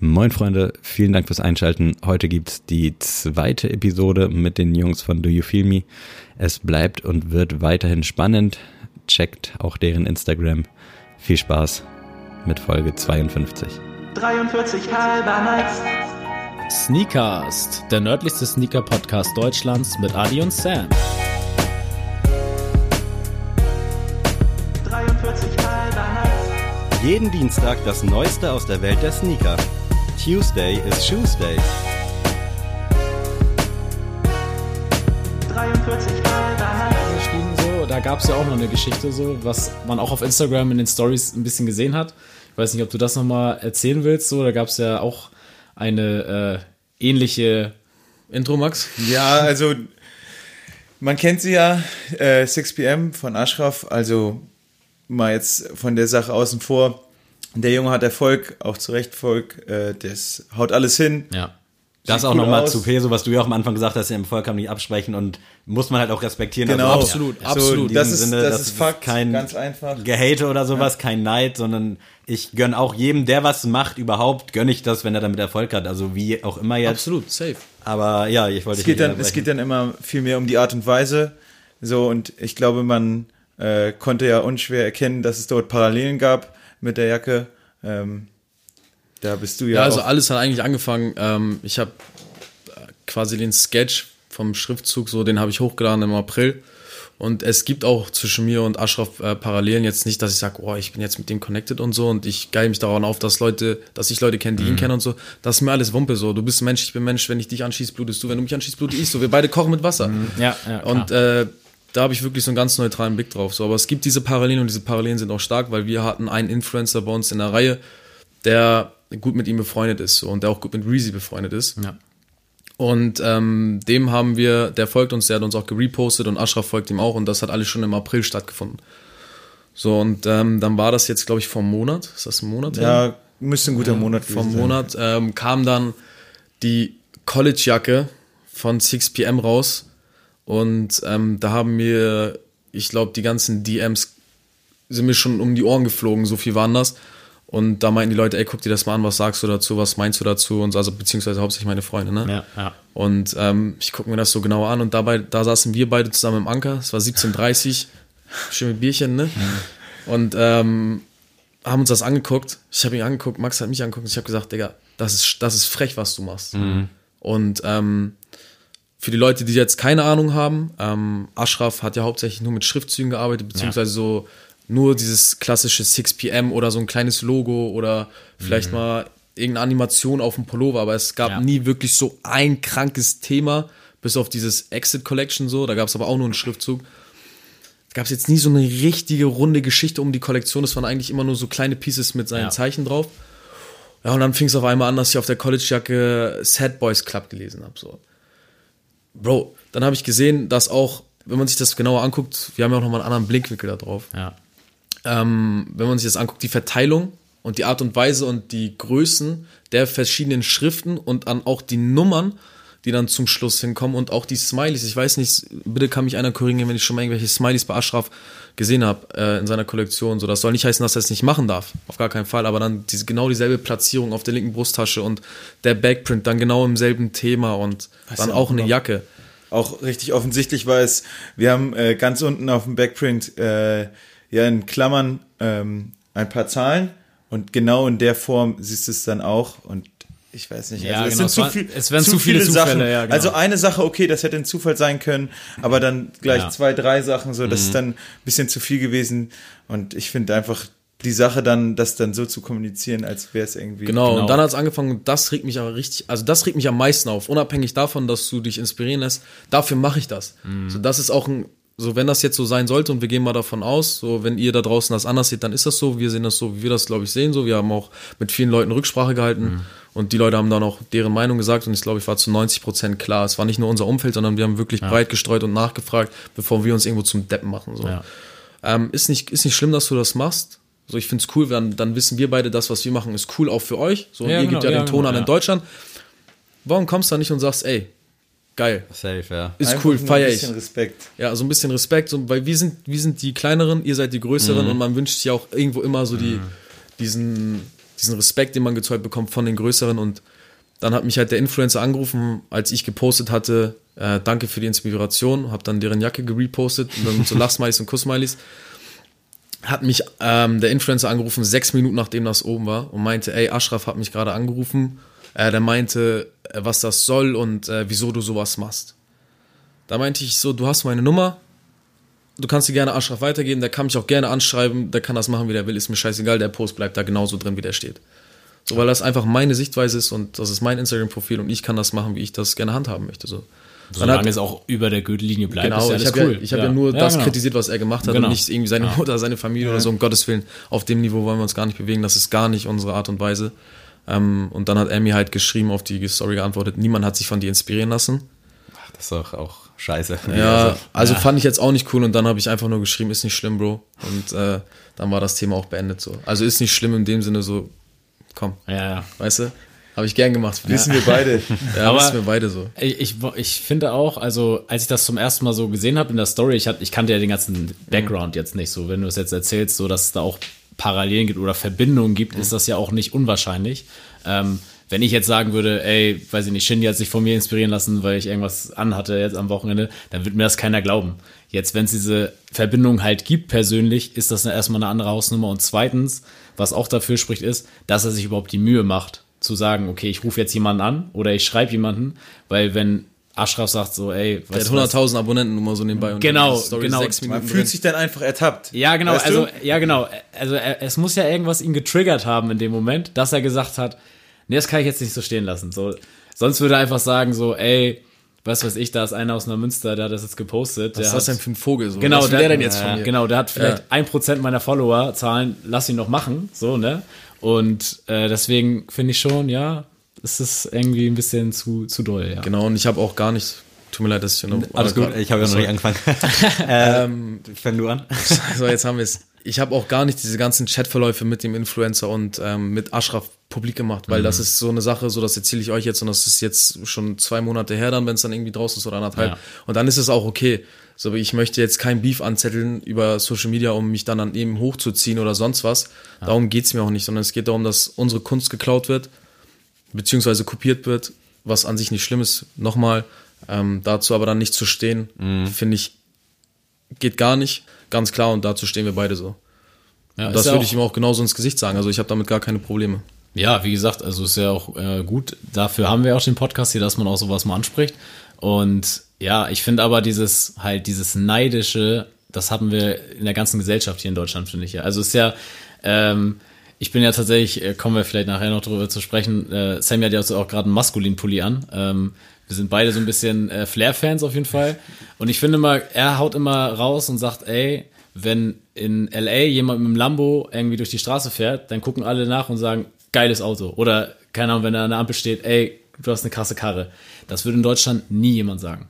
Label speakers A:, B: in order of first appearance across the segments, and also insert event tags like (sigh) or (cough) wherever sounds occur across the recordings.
A: Moin Freunde, vielen Dank fürs Einschalten. Heute gibt's die zweite Episode mit den Jungs von Do You Feel Me. Es bleibt und wird weiterhin spannend. Checkt auch deren Instagram. Viel Spaß mit Folge 52.
B: 43 halber Nights.
C: Sneakast, der nördlichste Sneaker-Podcast Deutschlands mit Adi und Sam.
B: 43 halber Nights.
D: Jeden Dienstag das Neueste aus der Welt der Sneaker. Tuesday is Shoesday.
B: 43 halber Nights.
C: geschrieben so. Da gab es ja auch noch eine Geschichte so, was man auch auf Instagram in den Stories ein bisschen gesehen hat. Ich weiß nicht, ob du das nochmal erzählen willst. So, da gab es ja auch eine äh, ähnliche Intro, Max.
E: Ja, also man kennt sie ja, äh, 6pm von Ashraf, also mal jetzt von der Sache außen vor. Der Junge hat Erfolg, auch zu Recht Erfolg, äh, das haut alles hin.
C: Ja.
A: Das auch
E: cool
A: nochmal zu Peso, was du ja auch am Anfang gesagt hast, im Volk kann man nicht absprechen und muss man halt auch respektieren.
E: Genau,
A: also
C: absolut,
A: so
C: absolut.
A: in
E: Das ist, das ist Fakt,
A: kein
E: ganz einfach.
A: Gehate oder sowas, kein Neid, sondern ich gönn auch jedem, der was macht, überhaupt, gönn ich das, wenn er damit Erfolg hat. Also wie auch immer jetzt.
C: Absolut, safe.
A: Aber ja, ich wollte
E: Es geht, dann, es geht dann immer viel mehr um die Art und Weise. So, und ich glaube, man äh, konnte ja unschwer erkennen, dass es dort Parallelen gab mit der Jacke. Ähm, da bist du ja,
F: Ja, also
E: auch.
F: alles hat eigentlich angefangen. Ähm, ich habe quasi den Sketch vom Schriftzug, so den habe ich hochgeladen im April. Und es gibt auch zwischen mir und Ashraf äh, Parallelen jetzt nicht, dass ich sage, oh, ich bin jetzt mit dem connected und so und ich geil mich daran auf, dass Leute, dass ich Leute kenne, die ihn kennen und so. Das ist mir alles Wumpe so. Du bist Mensch, ich bin Mensch. Wenn ich dich anschieß, blutest du. Wenn du mich anschießt, blute ich so. Wir beide kochen mit Wasser.
C: Ja, ja.
F: Und
C: klar.
F: äh, da habe ich wirklich so einen ganz neutralen Blick drauf. So, aber es gibt diese Parallelen und diese Parallelen sind auch stark, weil wir hatten einen Influencer bei uns in der Reihe, der gut mit ihm befreundet ist so, und der auch gut mit Reezy befreundet ist.
C: ja.
F: Und ähm, dem haben wir, der folgt uns, der hat uns auch gerepostet und Ashraf folgt ihm auch und das hat alles schon im April stattgefunden. So, und ähm, dann war das jetzt, glaube ich, vom Monat. Ist das ein Monat? her?
E: ja, müsste ein guter Monat
F: vom
E: gewesen sein.
F: Monat ähm, kam dann die College-Jacke von 6pm raus und ähm, da haben mir, ich glaube, die ganzen DMs sind mir schon um die Ohren geflogen, so viel waren das. Und da meinten die Leute, ey, guck dir das mal an, was sagst du dazu, was meinst du dazu? Und so, also beziehungsweise hauptsächlich meine Freunde, ne?
C: Ja, ja.
F: Und ähm, ich gucke mir das so genauer an und dabei, da saßen wir beide zusammen im Anker. Es war 17.30 (laughs) schön mit Bierchen, ne? Und ähm, haben uns das angeguckt. Ich habe ihn angeguckt, Max hat mich angeguckt und ich habe gesagt, Digga, das ist, das ist frech, was du machst. Und ähm, für die Leute, die jetzt keine Ahnung haben, ähm, Ashraf hat ja hauptsächlich nur mit Schriftzügen gearbeitet, beziehungsweise so nur dieses klassische 6pm oder so ein kleines Logo oder vielleicht mal irgendeine Animation auf dem Pullover, aber es gab
C: Ja.
F: nie wirklich so ein krankes Thema, bis auf dieses Exit Collection so, da gab es aber auch nur einen Schriftzug. Da gab es jetzt nie so eine richtige runde Geschichte um die Kollektion, es waren eigentlich immer nur so kleine Pieces mit seinen
C: Ja.
F: Zeichen drauf. Ja, und dann fing es auf einmal an, dass ich auf der College-Jacke Sad Boys Club gelesen habe. So. Bro, dann habe ich gesehen, dass auch, wenn man sich das genauer anguckt, wir haben ja auch nochmal einen anderen Blickwinkel da drauf.
C: ja.
F: Ähm, wenn man sich das anguckt, die Verteilung und die Art und Weise und die Größen der verschiedenen Schriften und dann auch die Nummern, die dann zum Schluss hinkommen und auch die Smileys. Ich weiß nicht, bitte kann mich einer korrigieren, wenn ich schon mal irgendwelche Smileys bei Ashraf gesehen habe äh, in seiner Kollektion. So, das soll nicht heißen, dass er es nicht machen darf. Auf gar keinen Fall. Aber dann diese, genau dieselbe Platzierung auf der linken Brusttasche und der Backprint dann genau im selben Thema und dann
E: ja
F: auch
E: auch
F: eine
E: noch-
F: Jacke.
E: auch richtig offensichtlich war es, wir haben äh, ganz unten auf dem Backprint äh, ja in Klammern ähm, ein paar Zahlen und genau in der Form siehst du es dann auch und ich weiß nicht,
C: Ja,
E: also es
C: genau,
E: sind zu
C: es
E: viel,
C: es wären zu viele Zufälle,
E: Sachen.
C: ja, genau.
E: Also eine Sache, okay, das hätte ein Zufall sein können, aber dann gleich
C: Ja.
E: zwei, drei Sachen, so,
C: Mhm.
E: das ist dann ein bisschen zu viel gewesen und ich finde einfach die Sache dann, das dann so zu kommunizieren, als wäre es irgendwie
F: Genau,
C: Genau.
F: und dann hat es angefangen das regt mich aber richtig, also das regt mich am meisten auf, unabhängig davon, dass du dich inspirieren lässt, dafür mache ich das. So, das ist auch ein, so wenn das jetzt so sein sollte und wir gehen mal davon aus, so wenn ihr da draußen das anders seht, dann ist das so, wir sehen das so, wie wir das glaube ich sehen, so, wir haben auch mit vielen Leuten Rücksprache gehalten und die Leute haben dann auch deren Meinung gesagt und ich glaube, ich war zu 90 Prozent klar, es war nicht nur unser Umfeld, sondern wir haben wirklich breit gestreut und nachgefragt, bevor wir uns irgendwo zum Deppen machen, so.
C: Ja.
F: Ähm, ist, nicht, ist nicht schlimm, dass du das machst. So, ich find's cool, dann, dann wissen wir beide, das, was wir machen, ist cool auch für euch. So, und
C: Ja,
F: ihr
C: genau,
F: gebt ja,
C: ja,
F: den Ton
C: genau,
F: an in
C: ja.
F: Deutschland. Warum kommst du da nicht und sagst, ey, geil,
A: Safe, ja.
F: ist
E: Einfach
F: cool,
E: ein
F: feier ich.
E: bisschen Respekt.
F: Ja, so ein bisschen Respekt, so, weil wir sind, wir sind die kleineren, ihr seid die größeren
C: Mhm.
F: und man wünscht sich auch irgendwo immer so die, diesen, diesen Respekt, den man gezeugt bekommt von den Größeren und dann hat mich halt der Influencer angerufen, als ich gepostet hatte, äh, danke für die Inspiration, habe dann deren Jacke gerepostet und dann so (laughs) Lachsmileys und Kussmileys. Hat mich ähm, der Influencer angerufen, sechs Minuten nachdem das oben war und meinte, ey, Ashraf hat mich gerade angerufen. Äh, der meinte, was das soll und äh, wieso du sowas machst. Da meinte ich so, du hast meine Nummer, du kannst sie gerne Ashraf weitergeben, der kann mich auch gerne anschreiben, der kann das machen, wie der will, ist mir scheißegal, der Post bleibt da genauso drin, wie der steht. So, weil das einfach meine Sichtweise ist und das ist mein Instagram-Profil und ich kann das machen, wie ich das gerne handhaben möchte. So. Dann
C: Solange
F: hat-
C: es auch über der Gürtellinie bleibt,
F: Genau,
C: ist ja
F: ich habe
C: cool.
F: ja, ich hab ja. nur
C: Ja,
F: das
C: genau.
F: kritisiert, was er gemacht hat
C: Genau.
F: und nicht irgendwie seine Mutter, seine Familie oder so, um Gottes Willen. Auf dem Niveau wollen wir uns gar nicht bewegen, das ist gar nicht unsere Art und Weise. Ähm, und dann hat mir halt geschrieben, auf die Story geantwortet, niemand hat sich von dir inspirieren lassen.
A: Das ist doch auch scheiße.
F: Ja, also (laughs) fand ich jetzt auch nicht cool und dann habe ich einfach nur geschrieben, ist nicht schlimm, Bro. Und äh, dann war das Thema auch beendet so. Also ist nicht schlimm in dem Sinne so, komm,
C: Ja, ja.
F: weißt du? Habe ich gern gemacht.
E: Wissen wir beide. (laughs)
F: Ja,
C: Aber-
F: wissen wir beide so.
C: Ich, ich, ich finde auch, also als ich das zum ersten Mal so gesehen habe in der Story, ich, hatte, ich kannte ja den ganzen Background jetzt nicht so. Wenn du es jetzt erzählst, so dass es da auch Parallelen gibt oder Verbindungen gibt, ist das ja auch nicht unwahrscheinlich. Ähm, wenn ich jetzt sagen würde, ey, weiß ich nicht, Shindy hat sich von mir inspirieren lassen, weil ich irgendwas anhatte jetzt am Wochenende, dann wird mir das keiner glauben. Jetzt, wenn es diese Verbindung halt gibt persönlich, ist das erstmal eine andere Hausnummer. Und zweitens, was auch dafür spricht, ist, dass er sich überhaupt die Mühe macht, zu sagen, okay, ich rufe jetzt jemanden an oder ich schreibe jemanden, weil wenn Ashraf sagt so, ey,
F: Der
C: weißt
F: hat
C: du was?
F: 100.000 Abonnenten nur mal so nebenbei. Und
C: Genau, genau.
F: sechs
E: Man fühlt
F: drin.
E: sich dann einfach ertappt.
C: Ja, genau,
E: Weißt
C: also,
E: du?
C: ja, genau. Also, er, es muss ja irgendwas ihn getriggert haben in dem Moment, dass er gesagt hat, nee, das kann ich jetzt nicht so stehen lassen. So, sonst würde er einfach sagen, so, ey, was weiß ich, da ist einer aus Neumünster, der hat das jetzt gepostet.
F: Was ist
C: der
F: das
C: hat,
F: denn für ein Vogel? So?
C: Genau,
F: Was will der denn jetzt von mir?
C: Genau, der hat vielleicht
F: Ja.
C: ein Prozent meiner Follower Zahlen, lass ihn noch machen, so, ne? Und äh, deswegen finde ich schon, ja, es ist irgendwie ein bisschen zu, zu doll, ja.
F: Genau, und ich habe auch gar nicht. Tut mir leid, dass ich noch.
A: Alles gut, ich habe ja noch nicht angefangen. (laughs) (laughs) ähm, fang du an. (laughs)
F: So, jetzt haben wir es. Ich habe auch gar nicht diese ganzen Chatverläufe mit dem Influencer und ähm, mit Ashraf publik gemacht, weil
C: Mhm.
F: das ist so eine Sache, so das erzähle ich euch jetzt und das ist jetzt schon zwei Monate her dann, wenn es dann irgendwie draußen ist oder anderthalb.
C: Ja.
F: Und dann ist es auch okay. So, ich möchte jetzt kein Beef anzetteln über Social Media, um mich dann an eben hochzuziehen oder sonst was. Darum geht's mir auch nicht, sondern es geht darum, dass unsere Kunst geklaut wird, beziehungsweise kopiert wird, was an sich nicht schlimm ist. Nochmal, ähm, dazu aber dann nicht zu stehen,
C: Mhm.
F: finde ich, geht gar nicht. Ganz klar, und dazu stehen wir beide so.
C: ja
F: das würde ich ihm auch genauso ins Gesicht sagen. Also ich habe damit gar keine Probleme.
C: Ja, wie gesagt, also ist ja auch äh, gut. Dafür haben wir auch den Podcast hier, dass man auch sowas mal anspricht. Und ja, ich finde aber dieses halt dieses neidische, das haben wir in der ganzen Gesellschaft hier in Deutschland, finde ich ja. Also es ist ja, ähm, ich bin ja tatsächlich, äh, kommen wir vielleicht nachher noch drüber zu sprechen. Äh, Sammy hat ja auch gerade einen maskulinen Pulli an. Ähm, wir sind beide so ein bisschen äh, Flair-Fans auf jeden Fall. Und ich finde mal, er haut immer raus und sagt, ey, wenn in LA jemand mit dem Lambo irgendwie durch die Straße fährt, dann gucken alle nach und sagen, geiles Auto. Oder, keine Ahnung, wenn er an der Ampel steht, ey, du hast eine krasse Karre. Das würde in Deutschland nie jemand sagen.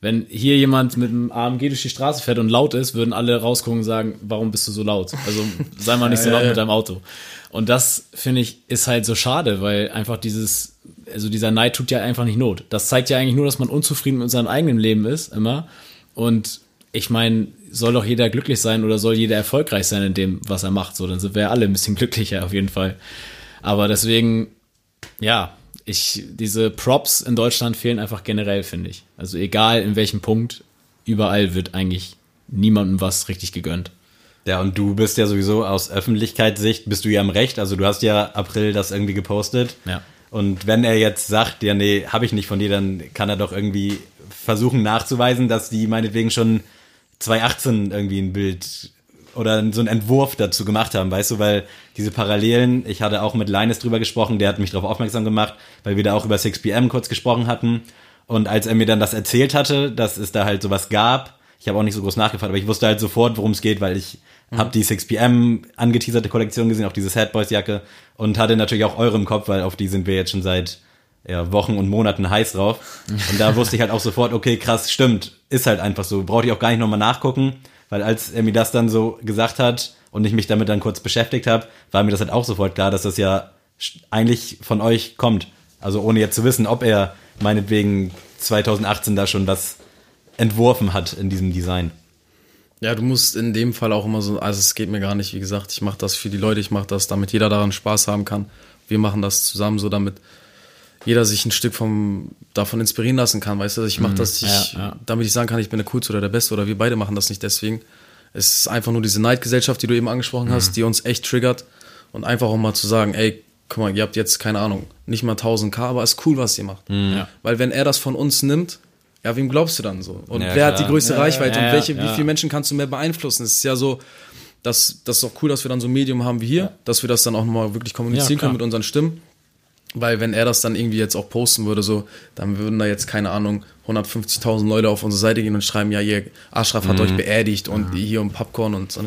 C: Wenn hier jemand mit einem AMG durch die Straße fährt und laut ist, würden alle rausgucken und sagen, warum bist du so laut? Also sei mal nicht so laut mit deinem Auto. Und das, finde ich, ist halt so schade, weil einfach dieses, also dieser Neid tut ja einfach nicht Not. Das zeigt ja eigentlich nur, dass man unzufrieden mit seinem eigenen Leben ist, immer. Und ich meine, soll doch jeder glücklich sein oder soll jeder erfolgreich sein in dem, was er macht. So, dann sind wir ja alle ein bisschen glücklicher auf jeden Fall. Aber deswegen, ja, ich, diese Props in Deutschland fehlen einfach generell, finde ich. Also egal in welchem Punkt, überall wird eigentlich niemandem was richtig gegönnt.
A: Ja, und du bist ja sowieso aus Öffentlichkeitssicht, bist du ja im Recht. Also du hast ja April das irgendwie gepostet.
C: Ja.
A: Und wenn er jetzt sagt, ja, nee, habe ich nicht von dir, dann kann er doch irgendwie versuchen nachzuweisen, dass die meinetwegen schon 2018 irgendwie ein Bild oder so einen Entwurf dazu gemacht haben, weißt du, weil diese Parallelen, ich hatte auch mit Linus drüber gesprochen, der hat mich darauf aufmerksam gemacht, weil wir da auch über 6pm kurz gesprochen hatten. Und als er mir dann das erzählt hatte, dass es da halt sowas gab, ich habe auch nicht so groß nachgefragt, aber ich wusste halt sofort, worum es geht, weil ich habe die 6pm angeteaserte Kollektion gesehen, auch diese Sad Boys Jacke und hatte natürlich auch eure im Kopf, weil auf die sind wir jetzt schon seit ja, Wochen und Monaten heiß drauf. Und da wusste ich halt auch sofort, okay, krass, stimmt, ist halt einfach so. Brauchte ich auch gar nicht nochmal nachgucken, weil als er mir das dann so gesagt hat und ich mich damit dann kurz beschäftigt habe, war mir das halt auch sofort klar, dass das ja eigentlich von euch kommt. Also ohne jetzt zu wissen, ob er meinetwegen 2018 da schon was entworfen hat in diesem Design.
F: Ja, du musst in dem Fall auch immer so, also es geht mir gar nicht, wie gesagt, ich mache das für die Leute, ich mache das, damit jeder daran Spaß haben kann. Wir machen das zusammen, so damit jeder sich ein Stück vom, davon inspirieren lassen kann, weißt du, ich mache das, ich,
C: Ja, ja.
F: damit ich sagen kann, ich bin der Coolste oder der Beste oder wir beide machen das nicht deswegen. Es ist einfach nur diese Neidgesellschaft, die du eben angesprochen hast, die uns echt triggert und einfach auch mal zu sagen, ey, guck mal, ihr habt jetzt, keine Ahnung, nicht mal 1000k, aber ist cool, was ihr macht.
C: Ja.
F: Weil wenn er das von uns nimmt, ja, wem glaubst du dann so? Und
A: Ja,
F: wer hat
A: klar.
F: die größte Reichweite
C: ja,
F: und welche, wie viele Menschen kannst du mehr beeinflussen? Es ist ja so, dass das ist auch cool, dass wir dann so ein Medium haben wie hier, dass wir das dann auch nochmal wirklich kommunizieren können mit unseren Stimmen. Weil wenn er das dann irgendwie jetzt auch posten würde, so, dann würden da jetzt, keine Ahnung, 150.000 Leute auf unsere Seite gehen und schreiben, ja, ihr Ashraf hat euch beerdigt und hier um Popcorn und so.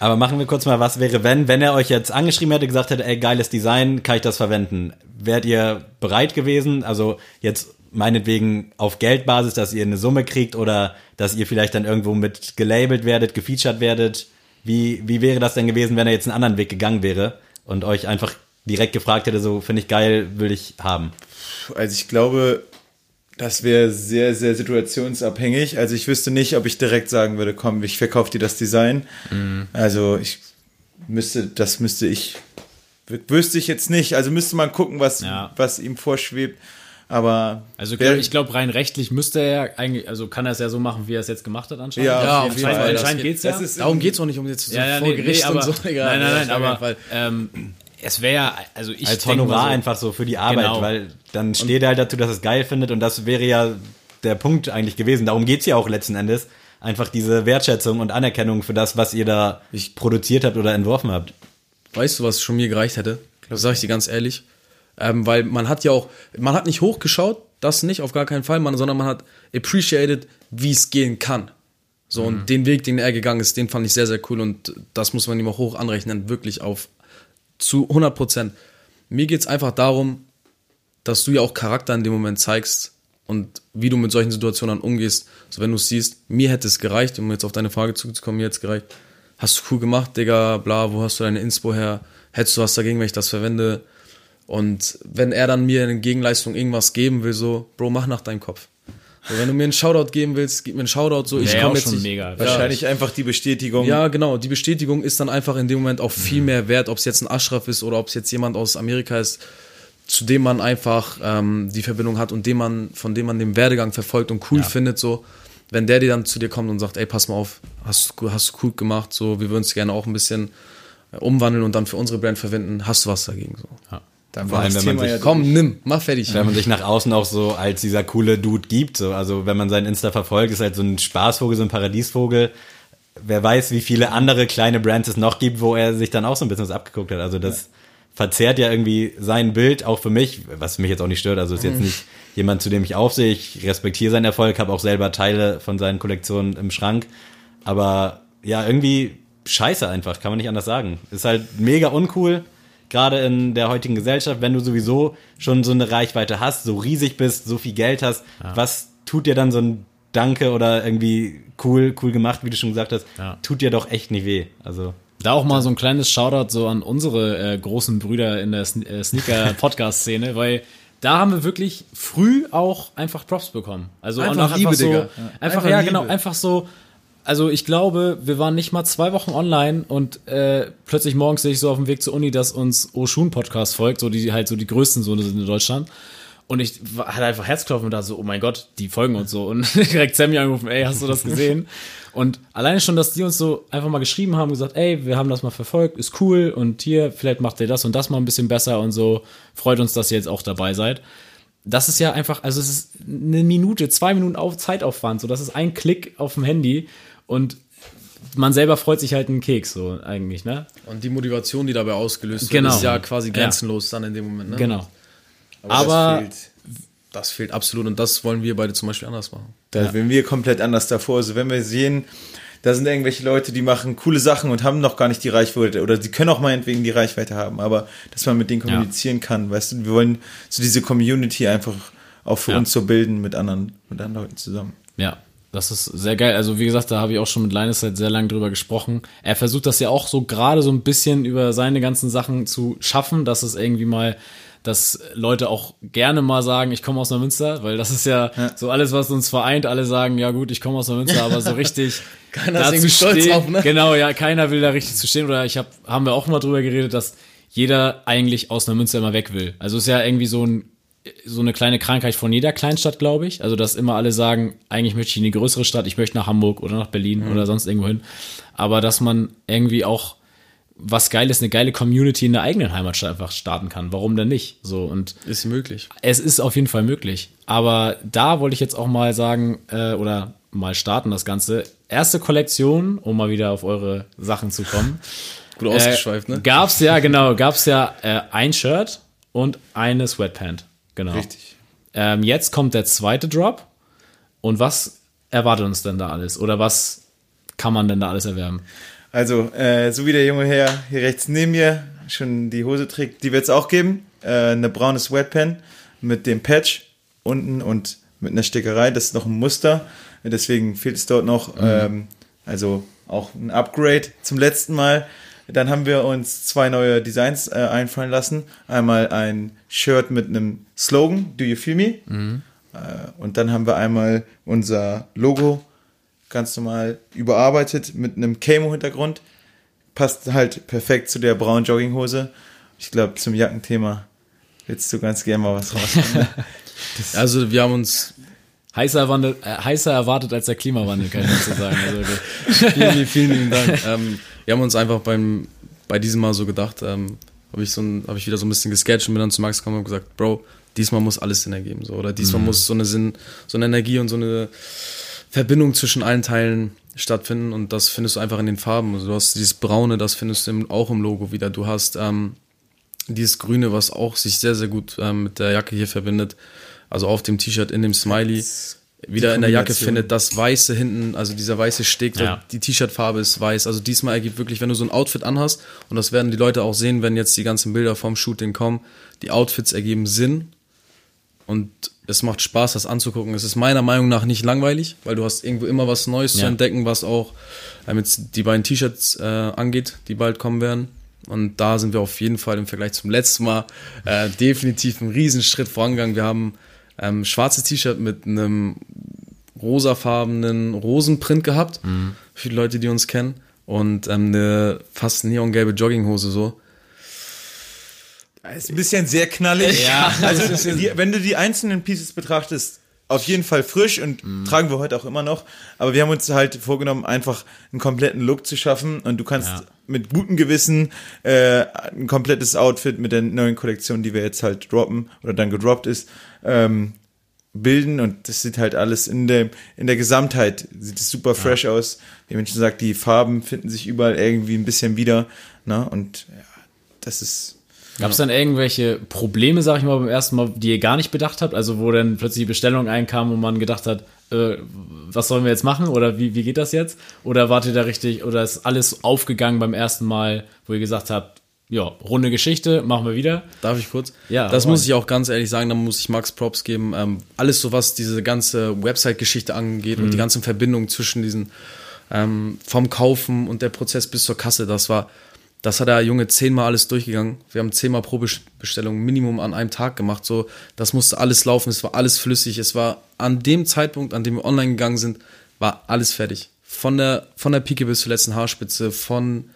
A: Aber machen wir kurz mal, was wäre, wenn, wenn er euch jetzt angeschrieben hätte, gesagt hätte, ey, geiles Design, kann ich das verwenden? Wärt ihr bereit gewesen? Also jetzt meinetwegen auf Geldbasis, dass ihr eine Summe kriegt oder dass ihr vielleicht dann irgendwo mit gelabelt werdet, gefeatured werdet? Wie, wie wäre das denn gewesen, wenn er jetzt einen anderen Weg gegangen wäre und euch einfach direkt gefragt hätte, so, finde ich geil, will ich haben?
E: Also ich glaube, das wäre sehr, sehr situationsabhängig. Also ich wüsste nicht, ob ich direkt sagen würde, komm, ich verkaufe dir das Design. Also ich müsste, das müsste ich, wü- wüsste ich jetzt nicht. Also müsste man gucken, was,
C: Ja.
E: was ihm vorschwebt. Aber
C: Also
E: wer-
C: ich glaube, rein rechtlich müsste er ja eigentlich, also kann er es ja so machen, wie er es jetzt gemacht hat anscheinend.
E: Ja,
F: Ja,
E: auf jeden Fall.
C: Anscheinend
F: Das
C: geht's ja.
F: Darum geht's auch nicht um jetzt so
C: ja, ja,
F: vor
C: nee,
F: Gericht
C: nee, aber,
F: und so. Egal,
C: nein, nein, nein, aber ähm, es wäre ja, also ich
A: Als Honorar
C: so,
A: einfach so für die Arbeit,
C: Genau.
A: weil dann steht er halt dazu, dass er es geil findet und das wäre ja der Punkt eigentlich gewesen. Darum geht's ja auch letzten Endes. Einfach diese Wertschätzung und Anerkennung für das, was ihr da produziert habt oder entworfen habt.
F: Weißt du, was schon mir gereicht hätte? Das sage ich dir ganz ehrlich. Ähm, weil man hat ja auch, man hat nicht hochgeschaut, das nicht, auf gar keinen Fall, man, sondern man hat appreciated, wie es gehen kann. So, und den Weg, den er gegangen ist, den fand ich sehr, sehr cool und das muss man ihm auch hoch anrechnen, wirklich auf zu 100 Prozent. Mir geht's einfach darum, dass du ja auch Charakter in dem Moment zeigst und wie du mit solchen Situationen dann umgehst. So, wenn du es siehst, mir hätte es gereicht, um jetzt auf deine Frage zurückzukommen, mir hätte es gereicht. Hast du cool gemacht, Digga, bla, wo hast du deine Inspo her? Hättest du was dagegen, wenn ich das verwende? Und wenn er dann mir in Gegenleistung irgendwas geben will, so, Bro, mach nach deinem Kopf. So, wenn du mir einen Shoutout geben willst, gib mir einen Shoutout, so, ich komme
C: auch
F: jetzt
C: schon
F: nicht.
C: mega.
F: Ja,
E: wahrscheinlich einfach die Bestätigung.
F: ja, genau. Die Bestätigung ist dann einfach in dem Moment auch viel mehr wert, ob es jetzt ein Ashraf ist oder ob es jetzt jemand aus Amerika ist, zu dem man einfach ähm, die Verbindung hat und dem man, von dem man den Werdegang verfolgt und cool findet, so. Wenn der dir dann zu dir kommt und sagt, ey, pass mal auf, hast du hast du cool gemacht, so, wir würden es gerne auch ein bisschen äh, umwandeln und dann für unsere Brand verwenden, hast du was dagegen, so.
E: Dann
A: Vor allem, wenn man sich-
E: ja
F: Komm, nimm, mach fertig.
A: Wenn man sich nach außen auch so als dieser coole Dude gibt, so, also wenn man seinen Insta verfolgt, ist halt so ein Spaßvogel, so ein Paradiesvogel. Wer weiß, wie viele andere kleine Brands es noch gibt, wo er sich dann auch so ein bisschen was abgeguckt hat. Also das verzerrt ja irgendwie sein Bild, auch für mich, was mich jetzt auch nicht stört. Also ist jetzt nicht jemand, zu dem ich aufsehe. Ich respektiere seinen Erfolg, habe auch selber Teile von seinen Kollektionen im Schrank. Aber ja, irgendwie scheiße einfach, kann man nicht anders sagen. Ist halt mega uncool, gerade in der heutigen Gesellschaft, wenn du sowieso schon so eine Reichweite hast, so riesig bist, so viel Geld hast, was tut dir dann so ein Danke oder irgendwie cool, cool gemacht, wie du schon gesagt hast,
C: Ja.
A: tut dir doch echt nicht weh. Also
C: Da auch mal so ein kleines Shoutout so an unsere äh, großen Brüder in der Sne äh, Sneaker-Podcast-Szene, (laughs) weil da haben wir wirklich früh auch einfach Props bekommen. Also
F: Einfach
C: auch
F: Liebe,
C: so,
F: Digga.
C: Einfach,
F: Einfach
C: ja,
F: Liebe.
C: genau, einfach so. Also ich glaube, wir waren nicht mal zwei Wochen online und äh, plötzlich morgens sehe ich so auf dem Weg zur Uni, dass uns Oshun Podcast folgt, so die halt so die größten so sind in Deutschland. Und ich hatte einfach Herzklopfen und da so, oh mein Gott, die folgen uns so. Und (laughs) direkt Sammy angerufen, ey, hast du das gesehen? Und alleine schon, dass die uns so einfach mal geschrieben haben, gesagt, ey, wir haben das mal verfolgt, ist cool und hier, vielleicht macht ihr das und das mal ein bisschen besser und so. Freut uns, dass ihr jetzt auch dabei seid. Das ist ja einfach, also es ist eine Minute, zwei Minuten auf Zeitaufwand, so das ist ein Klick auf dem Handy und man selber freut sich halt einen Keks, so eigentlich, ne?
F: Und die Motivation, die dabei ausgelöst
C: Genau.
F: wird, ist ja quasi
C: Ja.
F: grenzenlos dann in dem Moment. Ne?
C: Genau.
E: Aber,
C: Aber-
E: das fehlt.
F: Das fehlt absolut und das wollen wir beide zum Beispiel anders machen.
E: Da sind wir komplett anders davor. Also wenn wir sehen, da sind irgendwelche Leute, die machen coole Sachen und haben noch gar nicht die Reichweite oder sie können auch meinetwegen die Reichweite haben, aber dass man mit denen kommunizieren kann, weißt du, wir wollen so diese Community einfach auch für
C: Ja.
E: uns so bilden mit anderen, mit anderen Leuten zusammen.
C: Ja, das ist sehr geil. Also wie gesagt, da habe ich auch schon mit Linus halt sehr lange drüber gesprochen. Er versucht das ja auch so gerade so ein bisschen über seine ganzen Sachen zu schaffen, dass es irgendwie mal dass Leute auch gerne mal sagen, ich komme aus Neumünster, weil das ist ja, so alles, was uns vereint. Alle sagen, ja gut, ich komme aus Neumünster, aber so (laughs) richtig
F: Keiner ist
C: dazu
F: irgendwie stolz
C: stehen-
F: drauf, ne?
C: Genau, ja, keiner will da richtig zu stehen. Oder ich hab, haben wir auch mal drüber geredet, dass jeder eigentlich aus Neumünster immer weg will. Also es ist ja irgendwie so ein so eine kleine Krankheit von jeder Kleinstadt, glaube ich. Also, dass immer alle sagen, eigentlich möchte ich in eine größere Stadt, ich möchte nach Hamburg oder nach Berlin
F: Mhm.
C: oder sonst irgendwo hin. Aber dass man irgendwie auch was Geiles, eine geile Community in der eigenen Heimatstadt einfach starten kann. Warum denn nicht? So und
F: Ist möglich.
C: es ist auf jeden Fall möglich. Aber da wollte ich jetzt auch mal sagen, äh, oder mal starten das Ganze. Erste Kollektion, um mal wieder auf eure Sachen zu kommen. (laughs)
F: Gut ausgeschweift, ne?
C: Gab's ja, genau, gab's ja äh, ein Shirt und eine Sweatpant. Genau.
E: Richtig.
C: Ähm, jetzt kommt der zweite Drop. Und was erwartet uns denn da alles? Oder was kann man denn da alles erwerben?
E: Also, äh, so wie der junge Herr hier rechts neben mir schon die Hose trägt, die wird es auch geben. Äh, eine braune Sweatpan mit dem Patch unten und mit einer Stickerei. Das ist noch ein Muster. Deswegen fehlt es dort noch. Ähm, also auch ein Upgrade zum letzten Mal. Dann haben wir uns zwei neue Designs äh, einfallen lassen. Einmal ein Shirt mit einem Slogan, Do You Feel Me? Äh, und dann haben wir einmal unser Logo ganz normal überarbeitet mit einem Camo-Hintergrund. Passt halt perfekt zu der braunen Jogginghose. Ich glaube, zum Jackenthema willst du ganz gerne mal was (laughs) rausfinden.
F: Also wir haben uns
C: Heißer, erwandelt, äh, heißer erwartet als der Klimawandel, kann ich dazu sagen. Also, okay. (laughs)
F: vielen, vielen, vielen lieben Dank. ähm, wir haben uns einfach beim, bei diesem Mal so gedacht, ähm, habe ich, so ein- hab ich wieder so ein bisschen gesketcht und bin dann zu Max gekommen und gesagt, Bro, diesmal muss alles Sinn ergeben. So, oder diesmal muss so eine Sinn, so eine Energie und so eine Verbindung zwischen allen Teilen stattfinden und das findest du einfach in den Farben. Also du hast dieses Braune, das findest du auch im Logo wieder. Du hast ähm, dieses Grüne, was auch sich sehr, sehr gut ähm, mit der Jacke hier verbindet. Also auf dem T-Shirt, in dem Smiley. Wieder in der Jacke findet das Weiße hinten, also dieser weiße Stick,
C: Ja.
F: die T-Shirt-Farbe ist weiß. Also diesmal ergibt wirklich, wenn du so ein Outfit anhast, und das werden die Leute auch sehen, wenn jetzt die ganzen Bilder vom Shooting kommen, die Outfits ergeben Sinn und es macht Spaß, das anzugucken. Es ist meiner Meinung nach nicht langweilig, weil du hast irgendwo immer was Neues zu
C: Ja.
F: entdecken, was auch ähm, jetzt die beiden T-Shirts äh, angeht, die bald kommen werden. Und da sind wir auf jeden Fall im Vergleich zum letzten Mal äh, definitiv einen Riesenschritt vorangegangen. Wir haben ähm, schwarzes T-Shirt mit einem rosafarbenen Rosenprint gehabt, für die Leute, die uns kennen. Und ähm, eine fast neongelbe Jogginghose so.
E: ist ein bisschen sehr knallig.
C: Ja.
E: Also, (laughs) die, wenn du die einzelnen Pieces betrachtest, auf jeden Fall frisch und tragen wir heute auch immer noch. Aber wir haben uns halt vorgenommen, einfach einen kompletten Look zu schaffen und du kannst
C: Ja.
E: mit gutem Gewissen äh, ein komplettes Outfit mit der neuen Kollektion, die wir jetzt halt droppen oder dann gedroppt ist, ähm, bilden und das sieht halt alles in der, in der Gesamtheit, sieht es super fresh aus. Wie Menschen sagt, die Farben finden sich überall irgendwie ein bisschen wieder. Ne? Und ja, das ist
C: Gab es dann irgendwelche Probleme, sag ich mal, beim ersten Mal, die ihr gar nicht bedacht habt? Also wo dann plötzlich die Bestellung einkam und man gedacht hat, äh, was sollen wir jetzt machen oder wie, wie geht das jetzt? Oder wart ihr da richtig, oder ist alles aufgegangen beim ersten Mal, wo ihr gesagt habt, ja, runde Geschichte, machen wir wieder?
F: Darf ich kurz?
C: Ja,
F: Das muss ich auch ganz ehrlich sagen, da muss ich Max Props geben. Ähm, alles so, was diese ganze Website-Geschichte angeht und die ganzen Verbindungen zwischen diesen, ähm, vom Kaufen und der Prozess bis zur Kasse, das war, das hat der Junge zehnmal alles durchgegangen. Wir haben zehnmal Probebestellungen Minimum an einem Tag gemacht. So, das musste alles laufen, es war alles flüssig. Es war an dem Zeitpunkt, an dem wir online gegangen sind, war alles fertig. Von der, von der Pike bis zur letzten Haarspitze, von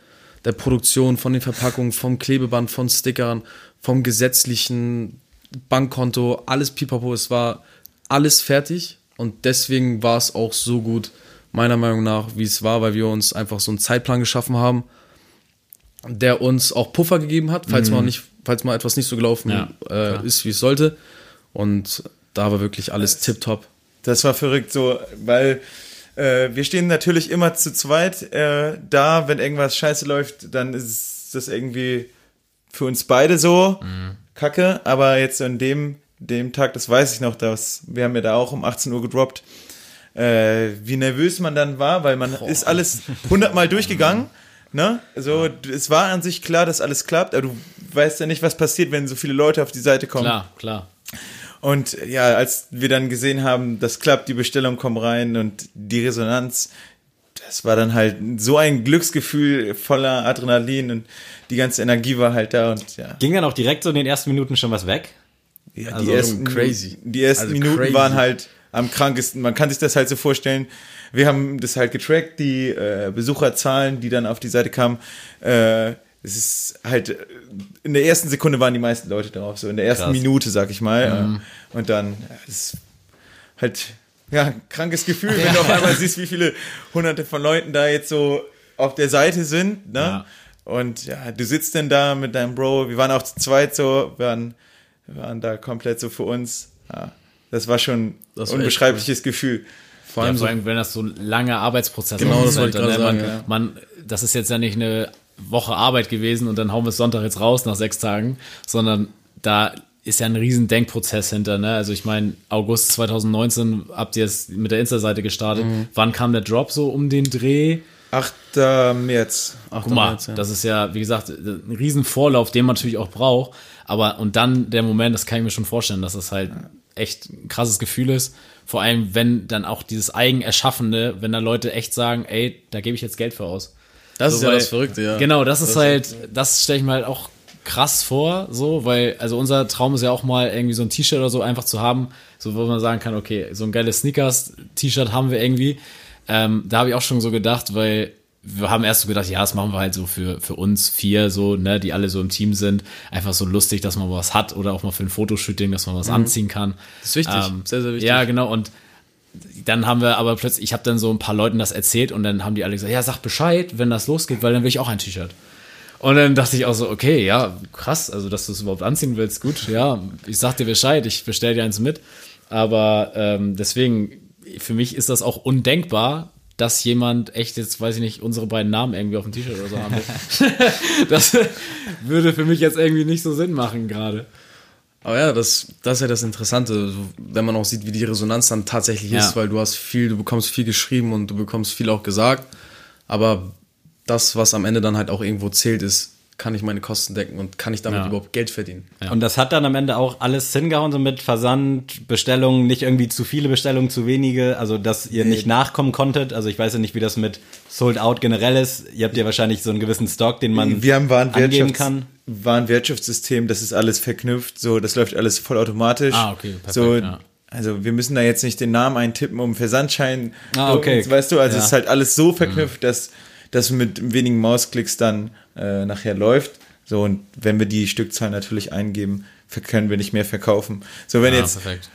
F: der Produktion, von den Verpackungen, vom Klebeband, von Stickern, vom gesetzlichen Bankkonto, alles pipapo. Es war alles fertig und deswegen war es auch so gut, meiner Meinung nach, wie es war, weil wir uns einfach so einen Zeitplan geschaffen haben, der uns auch Puffer gegeben hat, falls mal nicht, falls mal etwas nicht so gelaufen
C: Ja,
F: äh, ist, wie es sollte. Und da war wirklich alles tipptopp.
E: Das war verrückt so, weil äh, wir stehen natürlich immer zu zweit äh, da, wenn irgendwas scheiße läuft, dann ist das irgendwie für uns beide so kacke, aber jetzt an dem, dem Tag, das weiß ich noch, dass wir haben ja da auch um 18 Uhr gedroppt, äh, wie nervös man dann war, weil man ist alles hundertmal durchgegangen. (laughs) Ne? So, es war an sich klar, dass alles klappt, aber du weißt ja nicht, was passiert, wenn so viele Leute auf die Seite kommen.
C: Klar, klar.
E: Und ja, als wir dann gesehen haben, das klappt, die Bestellungen kommen rein und die Resonanz, das war dann halt so ein Glücksgefühl voller Adrenalin und die ganze Energie war halt da und ja.
A: Ging dann auch direkt so in den ersten Minuten schon was weg?
E: Ja,
A: Also
E: die ersten,
F: crazy.
E: Die ersten
F: Also
E: Minuten
F: crazy.
E: waren halt am krankesten. Man kann sich das halt so vorstellen. Wir haben das halt getrackt, die äh, Besucherzahlen, die dann auf die Seite kamen. Äh, es ist halt, äh, in der ersten Sekunde waren die meisten Leute drauf, so in der ersten
A: Krass.
E: Minute, sag ich mal. Äh, und dann, ja, das ist halt, ja, ein krankes Gefühl, wenn du auf einmal siehst, wie viele hunderte von Leuten da jetzt so auf der Seite sind, ne?
C: Ja.
E: Und ja, du sitzt denn da mit deinem Bro, wir waren auch zu zweit so, wir waren, waren da komplett so für uns. Ja, das war schon ein unbeschreibliches Gefühl.
F: Vor
C: Ja,
F: allem
C: vor
F: so,
C: allem, wenn das so ein langer Arbeitsprozess
F: Genau,
C: ist,
F: das wollte ich
C: halt,
F: gerade
C: ne,
F: sagen,
C: man,
F: ja.
C: man, das ist jetzt ja nicht eine Woche Arbeit gewesen und dann hauen wir es Sonntag jetzt raus nach sechs Tagen, sondern da ist ja ein riesen Denkprozess hinter. Ne? Also ich meine, August 2019 habt ihr es mit der Insta-Seite gestartet.
F: Mhm.
C: Wann kam der Drop so um den Dreh?
E: 8. März.
F: Ach,
C: Guck mal,
F: März, ja.
C: das ist ja, wie gesagt, ein riesen Vorlauf, den man natürlich auch braucht. Aber und dann der Moment, das kann ich mir schon vorstellen, dass das halt echt ein krasses Gefühl ist. Vor allem, wenn dann auch dieses Eigenerschaffene, wenn da Leute echt sagen, ey, da gebe ich jetzt Geld für aus.
F: das
C: So,
F: ist ja
C: weil-
F: das Verrückte, ja.
C: Genau, das ist halt, das stelle ich mir halt auch krass vor, so, weil, also unser Traum ist ja auch mal irgendwie so ein T-Shirt oder so einfach zu haben, so wo man sagen kann, okay, so ein geiles Sneakers-T-Shirt haben wir irgendwie. Ähm, da habe ich auch schon so gedacht, weil wir haben erst so gedacht, ja, das machen wir halt so für, für uns vier, so, ne, die alle so im Team sind. Einfach so lustig, dass man was hat oder auch mal für ein Fotoshooting, dass man was anziehen kann.
F: Mhm. Das ist wichtig, sehr, sehr wichtig.
C: Ja, genau. Und dann haben wir aber plötzlich, ich habe dann so ein paar Leuten das erzählt und dann haben die alle gesagt, ja, sag Bescheid, wenn das losgeht, weil dann will ich auch ein T-Shirt. Und dann dachte ich auch so, okay, ja, krass, also dass du es überhaupt anziehen willst, gut, ja, ich sag dir Bescheid, ich bestell dir eins mit. Aber ähm, deswegen, für mich ist das auch undenkbar, dass jemand echt jetzt, weiß ich nicht, unsere beiden Namen irgendwie auf dem T-Shirt oder so haben will. (laughs) das würde für mich jetzt irgendwie nicht so Sinn machen gerade.
F: Aber ja, das, das ist ja das Interessante, wenn man auch sieht, wie die Resonanz dann tatsächlich
C: Ja.
F: ist, weil du hast viel, du bekommst viel geschrieben und du bekommst viel auch gesagt. Aber das, was am Ende dann halt auch irgendwo zählt, ist, kann ich meine Kosten decken und kann ich damit
C: Ja.
F: überhaupt Geld verdienen?
A: Und das hat dann am Ende auch alles hingehauen, so mit Versand, Bestellungen, nicht irgendwie zu viele Bestellungen, zu wenige, also dass ihr nicht nachkommen konntet. Also ich weiß ja nicht, wie das mit Sold Out generell ist. Ihr habt ja wahrscheinlich so einen gewissen Stock, den man
E: Wir haben
A: angeben kann.
E: Warenwirtschaftssystem, das ist alles verknüpft, so, das läuft alles vollautomatisch.
C: Ah, okay, perfekt,
E: so,
C: ja.
E: Also wir müssen da jetzt nicht den Namen eintippen, um Versandschein.
A: Ah, okay.
E: Weißt du, also
A: Ja.
E: es ist halt alles so verknüpft, dass das mit wenigen Mausklicks dann äh, nachher läuft. So, und wenn wir die Stückzahl natürlich eingeben, können wir nicht mehr verkaufen. So, wenn
C: Ja,
E: jetzt
C: perfekt.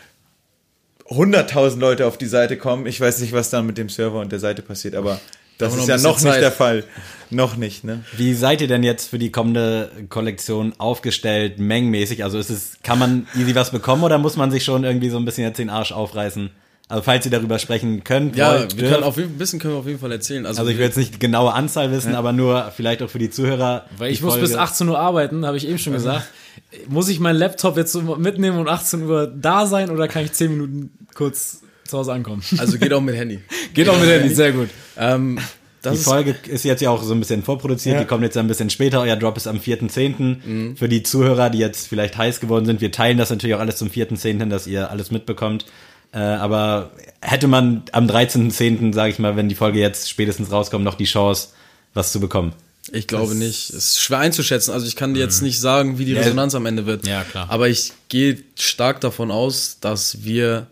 E: 100.000 Leute auf die Seite kommen, ich weiß nicht, was dann mit dem Server und der Seite passiert, aber das
F: Aber
E: ist
F: noch
E: ja noch
F: bisschen
E: nicht
F: Zeit.
E: der Fall. Noch nicht, ne?
A: Wie seid ihr denn jetzt für die kommende Kollektion aufgestellt, mengenmäßig? Also ist es, kann man easy was bekommen oder muss man sich schon irgendwie so ein bisschen jetzt den Arsch aufreißen? Also falls ihr darüber sprechen könnt,
F: Ja,
A: wollt,
F: wir können auf jeden, ein bisschen können wir auf jeden Fall erzählen. Also,
A: also ich will jetzt nicht die genaue Anzahl wissen, aber nur vielleicht auch für die Zuhörer.
C: Weil ich muss bis
A: Folge-
C: 18 Uhr arbeiten, habe ich eben schon gesagt. (laughs) Muss ich meinen Laptop jetzt so mitnehmen und 18 Uhr da sein oder kann ich 10 Minuten kurz zu Hause ankommen?
F: also geht auch mit Handy. (laughs)
C: Geht auch mit Handy, sehr gut.
F: Ähm, das
A: Die
F: ist,
A: Folge ist jetzt ja auch so ein bisschen vorproduziert,
E: Ja.
A: die kommt jetzt ein bisschen später, euer Drop ist am 4.10. Für die Zuhörer, die jetzt vielleicht heiß geworden sind, wir teilen das natürlich auch alles zum 4.10., dass ihr alles mitbekommt. Äh, aber hätte man am 13.10., sage ich mal, wenn die Folge jetzt spätestens rauskommt, noch die Chance, was zu bekommen?
F: Ich glaube nicht. Es ist schwer einzuschätzen. Also ich kann dir jetzt nicht sagen, wie die Resonanz am Ende wird.
C: Ja, klar.
F: Aber ich gehe stark davon aus, dass wir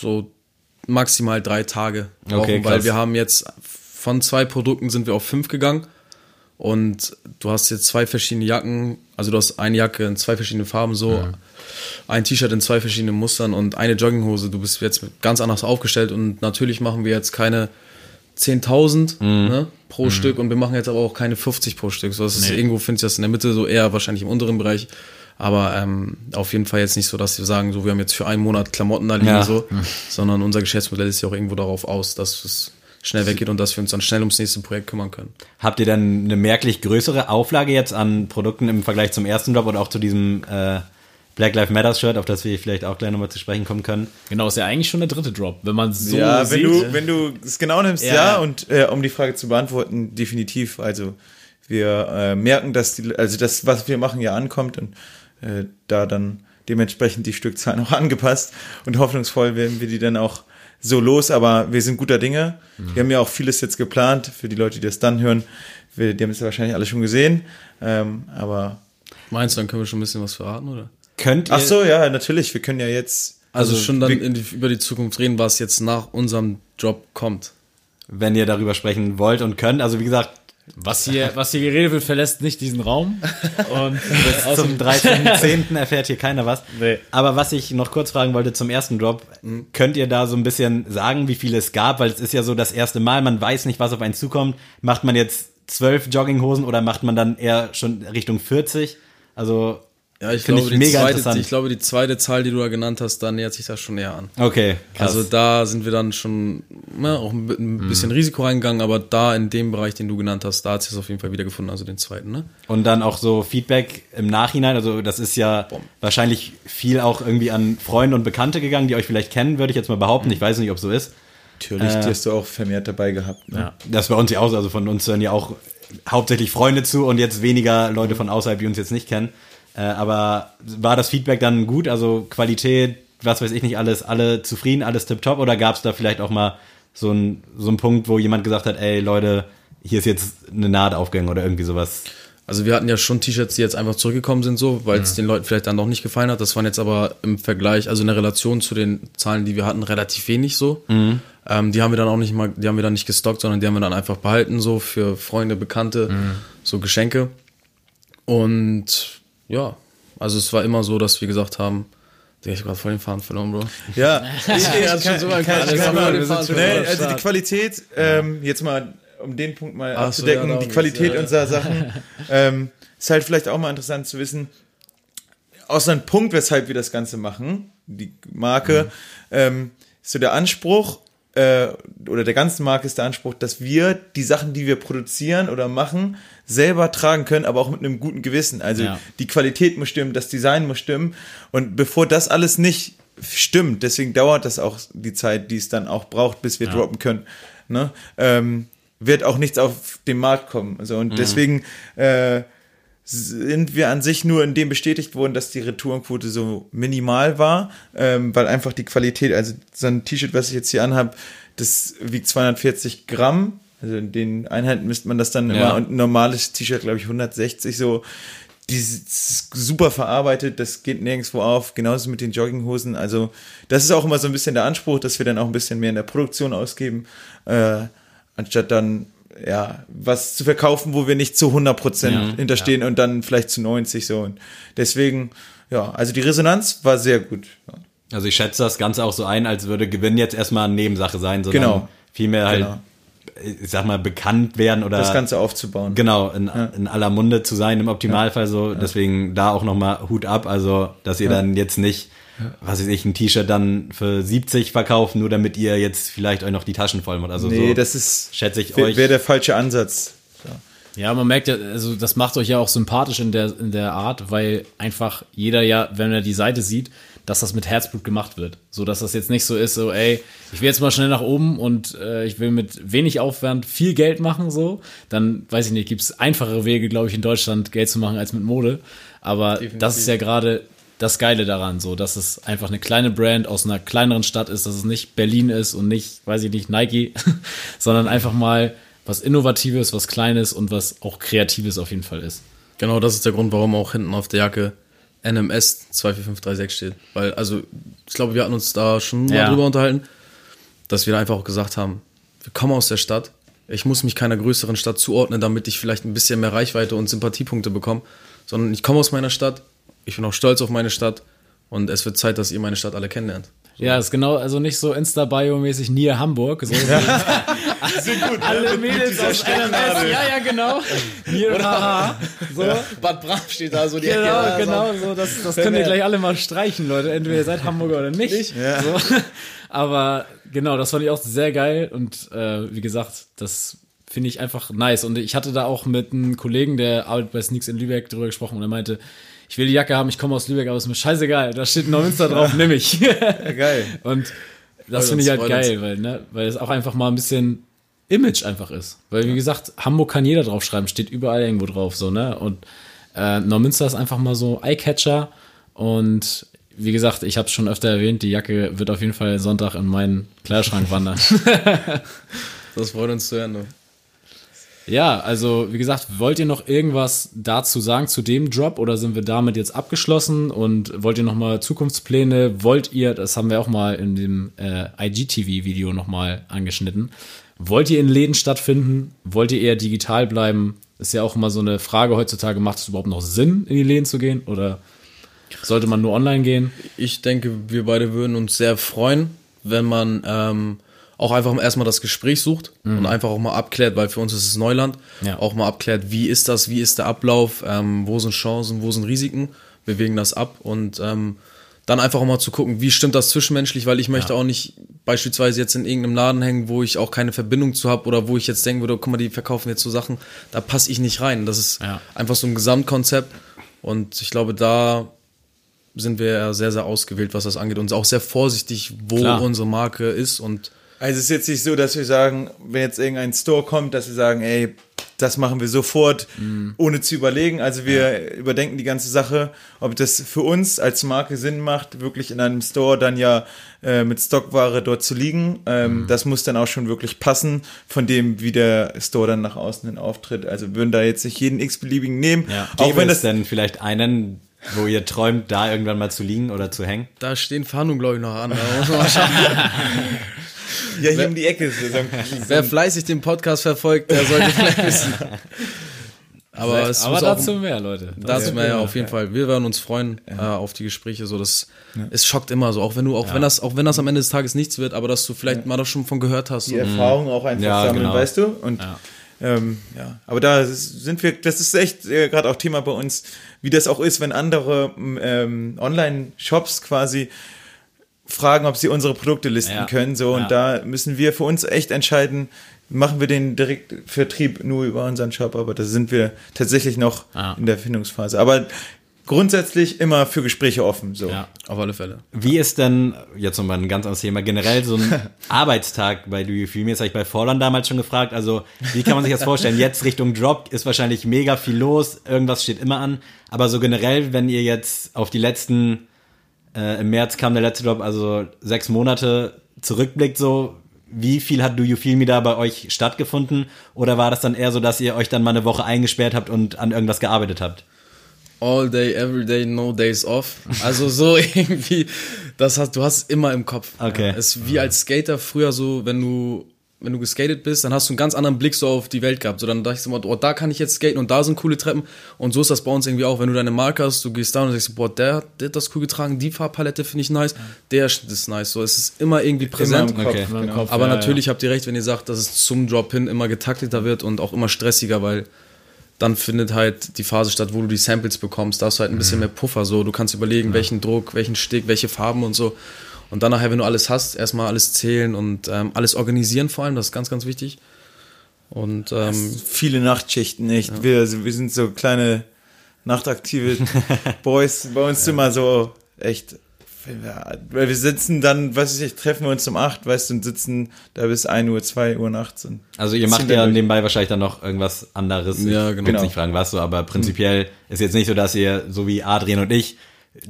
F: so maximal drei Tage brauchen,
A: Okay,
F: weil wir haben jetzt von zwei Produkten sind wir auf fünf gegangen und du hast jetzt zwei verschiedene Jacken, also du hast eine Jacke in zwei verschiedenen Farben so, ein T-Shirt in zwei verschiedenen Mustern und eine Jogginghose. Du bist jetzt ganz anders aufgestellt und natürlich machen wir jetzt keine 10.000 ne, pro Stück und wir machen jetzt aber auch keine 50 pro Stück. So, das ist irgendwo, finde ich das in der Mitte so eher wahrscheinlich im unteren Bereich. Aber ähm, auf jeden Fall jetzt nicht so, dass wir sagen, so wir haben jetzt für einen Monat Klamotten da liegen,
A: Ja.
F: so, sondern unser Geschäftsmodell ist ja auch irgendwo darauf aus, dass es schnell weggeht und dass wir uns dann schnell ums nächste Projekt kümmern können.
A: Habt ihr dann eine merklich größere Auflage jetzt an Produkten im Vergleich zum ersten Drop oder auch zu diesem äh, Black Lives Matter Shirt, auf das wir vielleicht auch gleich nochmal zu sprechen kommen können?
C: Genau, ist ja eigentlich schon der dritte Drop, wenn man so
E: ja, wenn
C: sieht.
E: du, wenn du es genau nimmst, ja,
C: Ja.
E: und äh, um die Frage zu beantworten, definitiv. Also wir äh, merken, dass die, also das, was wir machen, ja ankommt und äh, da dann dementsprechend die Stückzahlen auch (laughs) angepasst und hoffnungsvoll werden wir die dann auch so los, aber wir sind guter Dinge. Wir haben ja auch vieles jetzt geplant für die Leute, die das dann hören. Wir, die haben es ja wahrscheinlich alle schon gesehen, ähm, aber
F: Meinst du, dann können wir schon ein bisschen was verraten, oder?
A: Könnt ihr,
E: ach so, ja, natürlich. Wir können ja jetzt
F: Also, schon dann
E: wir-
F: in die, über die Zukunft reden, was jetzt nach unserem Job kommt.
A: wenn ihr darüber sprechen wollt und könnt, also wie gesagt,
C: Was hier, was hier geredet wird, verlässt nicht diesen Raum. (laughs) Und
A: zum 13.10. erfährt hier keiner was.
C: Nee.
A: Aber was ich noch kurz fragen wollte zum ersten Drop, könnt ihr da so ein bisschen sagen, wie viele es gab? Weil es ist ja so das erste Mal, man weiß nicht, was auf einen zukommt. Macht man jetzt zwölf Jogginghosen oder macht man dann eher schon Richtung 40? Also
F: Ja, ich
A: Finde
F: glaube,
A: ich
F: die
A: mega
F: zweite, ich glaube, die zweite Zahl, die du da genannt hast, da nähert sich das schon näher an.
A: okay, krass.
F: Also da sind wir dann schon na, auch ein ein bisschen Risiko reingegangen, aber da in dem Bereich, den du genannt hast, da hat sich es auf jeden Fall wiedergefunden, also den zweiten, ne?
A: Und dann auch so Feedback im Nachhinein. Also das ist ja wahrscheinlich viel auch irgendwie an Freunde und Bekannte gegangen, die euch vielleicht kennen, würde ich jetzt mal behaupten. Ich weiß nicht, ob so ist.
E: natürlich,
A: Äh,
E: die hast du auch vermehrt dabei gehabt. Ne?
C: Ja.
A: Das bei uns ja auch so. Also von uns hören ja auch hauptsächlich Freunde zu und jetzt weniger Leute von außerhalb, die uns jetzt nicht kennen. Äh, aber war das Feedback dann gut? Also Qualität, was weiß ich nicht alles, alle zufrieden, alles tipptopp? Oder gab es da vielleicht auch mal so ein so ein Punkt, wo jemand gesagt hat, ey Leute, hier ist jetzt eine Naht aufgegangen oder irgendwie sowas?
F: Also wir hatten ja schon T-Shirts, die jetzt einfach zurückgekommen sind, so, weil es den Leuten vielleicht dann doch nicht gefallen hat. Das waren jetzt aber im Vergleich, also in der Relation zu den Zahlen, die wir hatten, relativ wenig so. Ähm, die haben wir dann auch nicht mal, die haben wir dann nicht gestockt, sondern die haben wir dann einfach behalten, so für Freunde, Bekannte, so Geschenke. Und ja, also es war immer so, dass wir gesagt haben, ich hab grad voll den Faden verloren, Bro.
E: Ja, (laughs) ich, ich,
F: schon so
E: kann, kann, kann, nee,
F: am
E: also die. Qualität, ähm, jetzt mal um den Punkt mal
F: Ach so,
E: abzudecken,
F: ja, darum
E: die Qualität
F: ja, ja.
E: unserer Sachen, (laughs) ähm, ist halt vielleicht auch mal interessant zu wissen, außer ein Punkt, weshalb wir das Ganze machen, die Marke, ähm, ist so der Anspruch, äh, oder der ganzen Marke ist der Anspruch, dass wir die Sachen, die wir produzieren oder machen, selber tragen können, aber auch mit einem guten Gewissen. Also
C: Ja.
E: die Qualität muss stimmen, das Design muss stimmen. Und bevor das alles nicht stimmt, deswegen dauert das auch die Zeit, die es dann auch braucht, bis wir droppen können, ne? ähm, wird auch nichts auf den Markt kommen. Also, und deswegen äh, sind wir an sich nur in dem bestätigt worden, dass die Retourenquote so minimal war, ähm, weil einfach die Qualität, also so ein T-Shirt, was ich jetzt hier anhabe, das wiegt 240 Gramm. Also in den Einheiten misst man das dann
A: Ja.
E: immer und ein normales T-Shirt, glaube ich, 160 so. Die ist super verarbeitet, das geht nirgendwo auf, genauso mit den Jogginghosen. Also, das ist auch immer so ein bisschen der Anspruch, dass wir dann auch ein bisschen mehr in der Produktion ausgeben, äh, anstatt dann, ja, was zu verkaufen, wo wir nicht zu 100%
A: Ja,
E: hinterstehen und dann vielleicht zu 90 so. Und deswegen, ja, also die Resonanz war sehr gut. Ja.
A: Also ich schätze das Ganze auch so ein, als würde Gewinn jetzt erstmal eine Nebensache sein, sondern
E: Genau.
A: vielmehr halt,
E: Genau.
A: ich sag mal, bekannt werden oder
E: Das Ganze aufzubauen.
A: genau in, in aller Munde zu sein im Optimalfall so. Deswegen da auch nochmal Hut ab, also dass ihr dann jetzt nicht, was weiß ich, ein T-Shirt dann für 70 verkauft, nur damit ihr jetzt vielleicht euch noch die Taschen voll macht. Also
E: Nee,
A: so
E: das ist,
A: schätze ich
E: wäre
A: euch.
E: wär der falsche Ansatz.
C: Ja, man merkt ja, also das macht euch ja auch sympathisch in der, in der Art, weil einfach jeder ja, wenn er die Seite sieht, dass das mit Herzblut gemacht wird. So dass das jetzt nicht so ist, so, ey, ich will jetzt mal schnell nach oben und äh, ich will mit wenig Aufwand viel Geld machen, so. Dann, weiß ich nicht, gibt's einfachere Wege, glaube ich, in Deutschland Geld zu machen als mit Mode. Aber das ist ja gerade das Geile daran, so, dass es einfach eine kleine Brand aus einer kleineren Stadt ist, dass es nicht Berlin ist und nicht, weiß ich nicht, Nike, (laughs) sondern einfach mal was Innovatives, was Kleines und was auch Kreatives auf jeden Fall ist.
F: Genau, das ist der Grund, warum auch hinten auf der Jacke NMS 24536 steht. Weil, also, ich glaube, wir hatten uns da schon mal
C: Ja.
F: drüber unterhalten, dass wir da einfach auch gesagt haben, wir kommen aus der Stadt. Ich muss mich keiner größeren Stadt zuordnen, damit ich vielleicht ein bisschen mehr Reichweite und Sympathiepunkte bekomme. Sondern ich komme aus meiner Stadt, ich bin auch stolz auf meine Stadt und es wird Zeit, dass ihr meine Stadt alle kennenlernt.
C: Ja, ist genau, also nicht so Insta-Bio-mäßig Nier Hamburg. So. (laughs) Alle Mädels aus NMS. Ja, ja, genau. Nier Haha. So.
F: Bad Bram steht da so die
C: Genau, genau, so, das, das könnt ihr gleich alle mal streichen, Leute. Entweder ihr seid Hamburger oder nicht. So. (laughs) Aber genau, das fand ich auch sehr geil und äh, wie gesagt, das finde ich einfach nice. Und ich hatte da auch mit einem Kollegen, der arbeitet bei Sneaks in Lübeck, drüber gesprochen und er meinte, ich will die Jacke haben, ich komme aus Lübeck, aber ist mir scheißegal, da steht Neumünster drauf, (laughs) nimm ich.
E: Ja, geil.
C: Und das finde ich
F: uns,
C: halt geil, weil, ne, weil es auch einfach mal ein bisschen Image einfach ist. Weil, wie gesagt, Hamburg kann jeder draufschreiben, steht überall irgendwo drauf, so, ne? Und äh, Neumünster ist einfach mal so Eyecatcher und wie gesagt, ich habe es schon öfter erwähnt, die Jacke wird auf jeden Fall Sonntag in meinen Kleiderschrank wandern. (laughs)
F: Das freut uns zu hören.
C: Ja, also wie gesagt, wollt ihr noch irgendwas dazu sagen zu dem Drop oder sind wir damit jetzt abgeschlossen und wollt ihr noch mal Zukunftspläne? Wollt ihr, das haben wir auch mal in dem äh, IGTV-Video noch mal angeschnitten, wollt ihr in Läden stattfinden? Wollt ihr eher digital bleiben? Ist ja auch immer so eine Frage heutzutage, macht es überhaupt noch Sinn, in die Läden zu gehen oder sollte man nur online gehen?
F: Ich denke, wir beide würden uns sehr freuen, wenn man ähm, auch einfach erstmal das Gespräch sucht und einfach auch mal abklärt, weil für uns ist es Neuland,
C: Ja.
F: auch mal abklärt, wie ist das, wie ist der Ablauf, ähm, wo sind Chancen, wo sind Risiken, wir wägen das ab und ähm, dann einfach auch mal zu gucken, wie stimmt das zwischenmenschlich, weil ich möchte auch nicht beispielsweise jetzt in irgendeinem Laden hängen, wo ich auch keine Verbindung zu habe oder wo ich jetzt denken würde, guck mal, die verkaufen jetzt so Sachen, da passe ich nicht rein. Das ist
C: Ja.
F: einfach so ein Gesamtkonzept und ich glaube, da sind wir sehr, sehr ausgewählt, was das angeht und auch sehr vorsichtig, wo
C: Klar.
F: unsere Marke ist und
E: Also es ist jetzt nicht so, dass wir sagen, wenn jetzt irgendein Store kommt, dass wir sagen, ey, das machen wir sofort, ohne zu überlegen. Also wir überdenken die ganze Sache, ob das für uns als Marke Sinn macht, wirklich in einem Store dann ja äh, mit Stockware dort zu liegen. Ähm, Das muss dann auch schon wirklich passen, von dem, wie der Store dann nach außen hin auftritt. Also wir würden da jetzt nicht jeden x-beliebigen nehmen.
C: Ja.
E: Auch
A: Gäbe
E: wenn
A: es
E: das
A: denn vielleicht einen, wo ihr träumt, da irgendwann mal zu liegen oder zu hängen?
F: da stehen Verhandlungen, glaube ich, noch an. (laughs)
E: Ja hier um die Ecke ist. So ein-
F: Wer fleißig den Podcast verfolgt, der sollte (laughs) vielleicht wissen. Aber es
C: Aber
F: muss auch,
C: dazu mehr, Leute.
F: dazu mehr, ja, auf jeden Fall. Wir werden uns freuen äh, auf die Gespräche. So, das, es schockt immer so, auch wenn du, auch wenn das, auch wenn das am Ende des Tages nichts wird, aber dass du vielleicht mal das schon von gehört hast.
E: die. Erfahrung auch einfach
A: Ja,
E: sammeln,
A: genau.
E: weißt du? Und ja. Ähm, ja, aber da sind wir, das ist echt äh, gerade auch Thema bei uns, wie das auch ist, wenn andere ähm, Online-Shops quasi fragen, ob sie unsere Produkte listen
C: Ja.
E: können. So,
C: Ja.
E: und da müssen wir für uns echt entscheiden, machen wir den Direktvertrieb nur über unseren Shop, aber da sind wir tatsächlich noch
C: Ja.
E: in der Findungsphase. Aber grundsätzlich immer für Gespräche offen. So.
C: Ja.
F: Auf alle Fälle.
A: Wie ist denn, jetzt nochmal ein ganz anderes Thema, generell so ein (laughs) Arbeitstag bei Do You Feel Me? Das habe ich bei Forlan damals schon gefragt. Also, wie kann man sich das vorstellen? Jetzt Richtung Drop ist wahrscheinlich mega viel los, irgendwas steht immer an. Aber so generell, wenn ihr jetzt auf die letzten, äh, im März kam der letzte Drop, also sechs Monate zurückblickt, so, wie viel hat Do You Feel Me da bei euch stattgefunden? Oder war das dann eher so, dass ihr euch dann mal eine Woche eingesperrt habt und an irgendwas gearbeitet habt?
F: All day, every day, no days off. Also so (laughs) irgendwie, das hast, du hast es immer im Kopf.
A: Okay.
F: Ja, Es ist wie als Skater früher so, wenn du, wenn du geskatet bist, dann hast du einen ganz anderen Blick so auf die Welt gehabt. So dann dachte ich so, oh, da kann ich jetzt skaten und da sind coole Treppen. Und so ist das bei uns irgendwie auch, wenn du deine Marke hast, du gehst da und sagst, boah, der, der hat das cool getragen, die Farbpalette finde ich nice, der ist nice. So, es ist immer irgendwie
E: Immer
F: präsent.
E: im Kopf,
A: Okay.
C: Immer
E: genau.
C: Kopf,
F: Aber
C: ja,
F: natürlich habt ihr recht, wenn ihr sagt, dass es zum Drop hin immer getakteter wird und auch immer stressiger, weil dann findet halt die Phase statt, wo du die Samples bekommst. Da hast du halt ein bisschen mehr Puffer. So, du kannst überlegen, welchen Druck, welchen Stick, welche Farben und so. Und dann nachher, wenn du alles hast, erstmal alles zählen und ähm, alles organisieren vor allem, das ist ganz, ganz wichtig. Und ähm,
E: viele Nachtschichten, echt. Wir, also wir sind so kleine nachtaktive (laughs) Boys. Bei uns immer so echt. wenn wir- Weil wir sitzen dann, weiß ich, treffen wir uns um 8, weißt du, und sitzen da bis 1 Uhr, 2 Uhr nachts. Und
A: Also ihr macht
E: wir
A: ja nebenbei wahrscheinlich dann noch irgendwas anderes.
F: Ja,
A: ich
F: genau.
A: will jetzt nicht fragen, was so, aber prinzipiell ist jetzt nicht so, dass ihr, so wie Adrian und ich,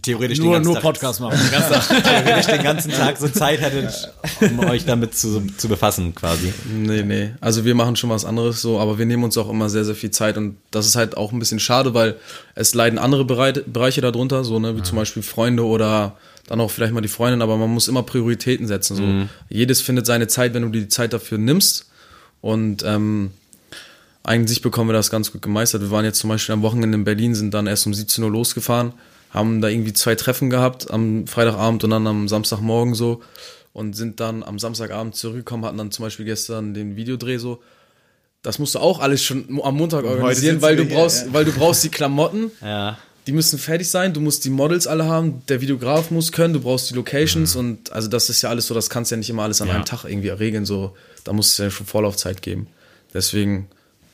A: theoretisch
C: Nur,
A: den ganzen
C: nur
A: Tag,
C: Podcast machen. Den ganzen (laughs) Tag.
A: theoretisch den ganzen Tag so Zeit hättet, um euch damit zu, zu befassen, quasi.
F: Nee, nee. Also wir machen schon was anderes so, aber wir nehmen uns auch immer sehr, sehr viel Zeit und das ist halt auch ein bisschen schade, weil es leiden andere Bereiche darunter, so, ne, wie zum Beispiel Freunde oder dann auch vielleicht mal die Freundin, aber man muss immer Prioritäten setzen. So. Jedes findet seine Zeit, wenn du dir die Zeit dafür nimmst. Und ähm, eigentlich bekommen wir das ganz gut gemeistert. Wir waren jetzt zum Beispiel am Wochenende in Berlin, sind dann erst um 17 Uhr losgefahren, haben da irgendwie zwei Treffen gehabt am Freitagabend und dann am Samstagmorgen so und sind dann am Samstagabend zurückgekommen, hatten dann zum Beispiel gestern den Videodreh so. Das musst du auch alles schon am Montag organisieren, weil du
E: hier,
F: brauchst,
E: ja.
F: weil du brauchst die Klamotten, (laughs)
A: Ja.
F: die müssen fertig sein, du musst die Models alle haben, der Videograf muss können, du brauchst die Locations und also das ist ja alles so, das kannst ja nicht immer alles an
C: Ja.
F: einem Tag irgendwie regeln, so, da muss es ja schon Vorlaufzeit geben. Deswegen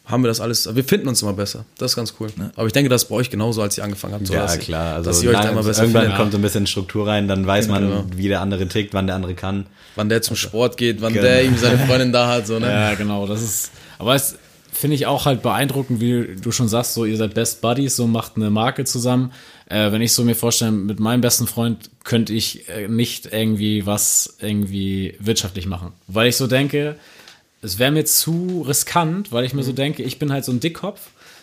F: haben wir das alles, wir finden uns immer besser, das ist ganz cool. Aber ich denke, das ist bei euch genauso, als ihr angefangen habt. So,
A: Ja,
F: dass,
A: klar. Also
F: dass ihr euch da immer besser
A: irgendwann
F: findet.
A: kommt so ein bisschen Struktur rein, dann weiß man,
F: Genau.
A: wie der andere tickt, wann der andere kann.
F: Wann der zum Sport geht, wann
A: Genau.
F: der ihm seine Freundin da hat, so, ne?
C: Ja, genau. Das ist, aber es finde ich auch halt beeindruckend, wie du schon sagst, so ihr seid Best Buddies, so macht eine Marke zusammen. äh, wenn ich so mir vorstelle, mit meinem besten Freund könnte ich äh, nicht irgendwie was irgendwie wirtschaftlich machen. Weil ich so denke, es wäre mir zu riskant, weil ich mir so denke, ich bin halt so ein Dickkopf.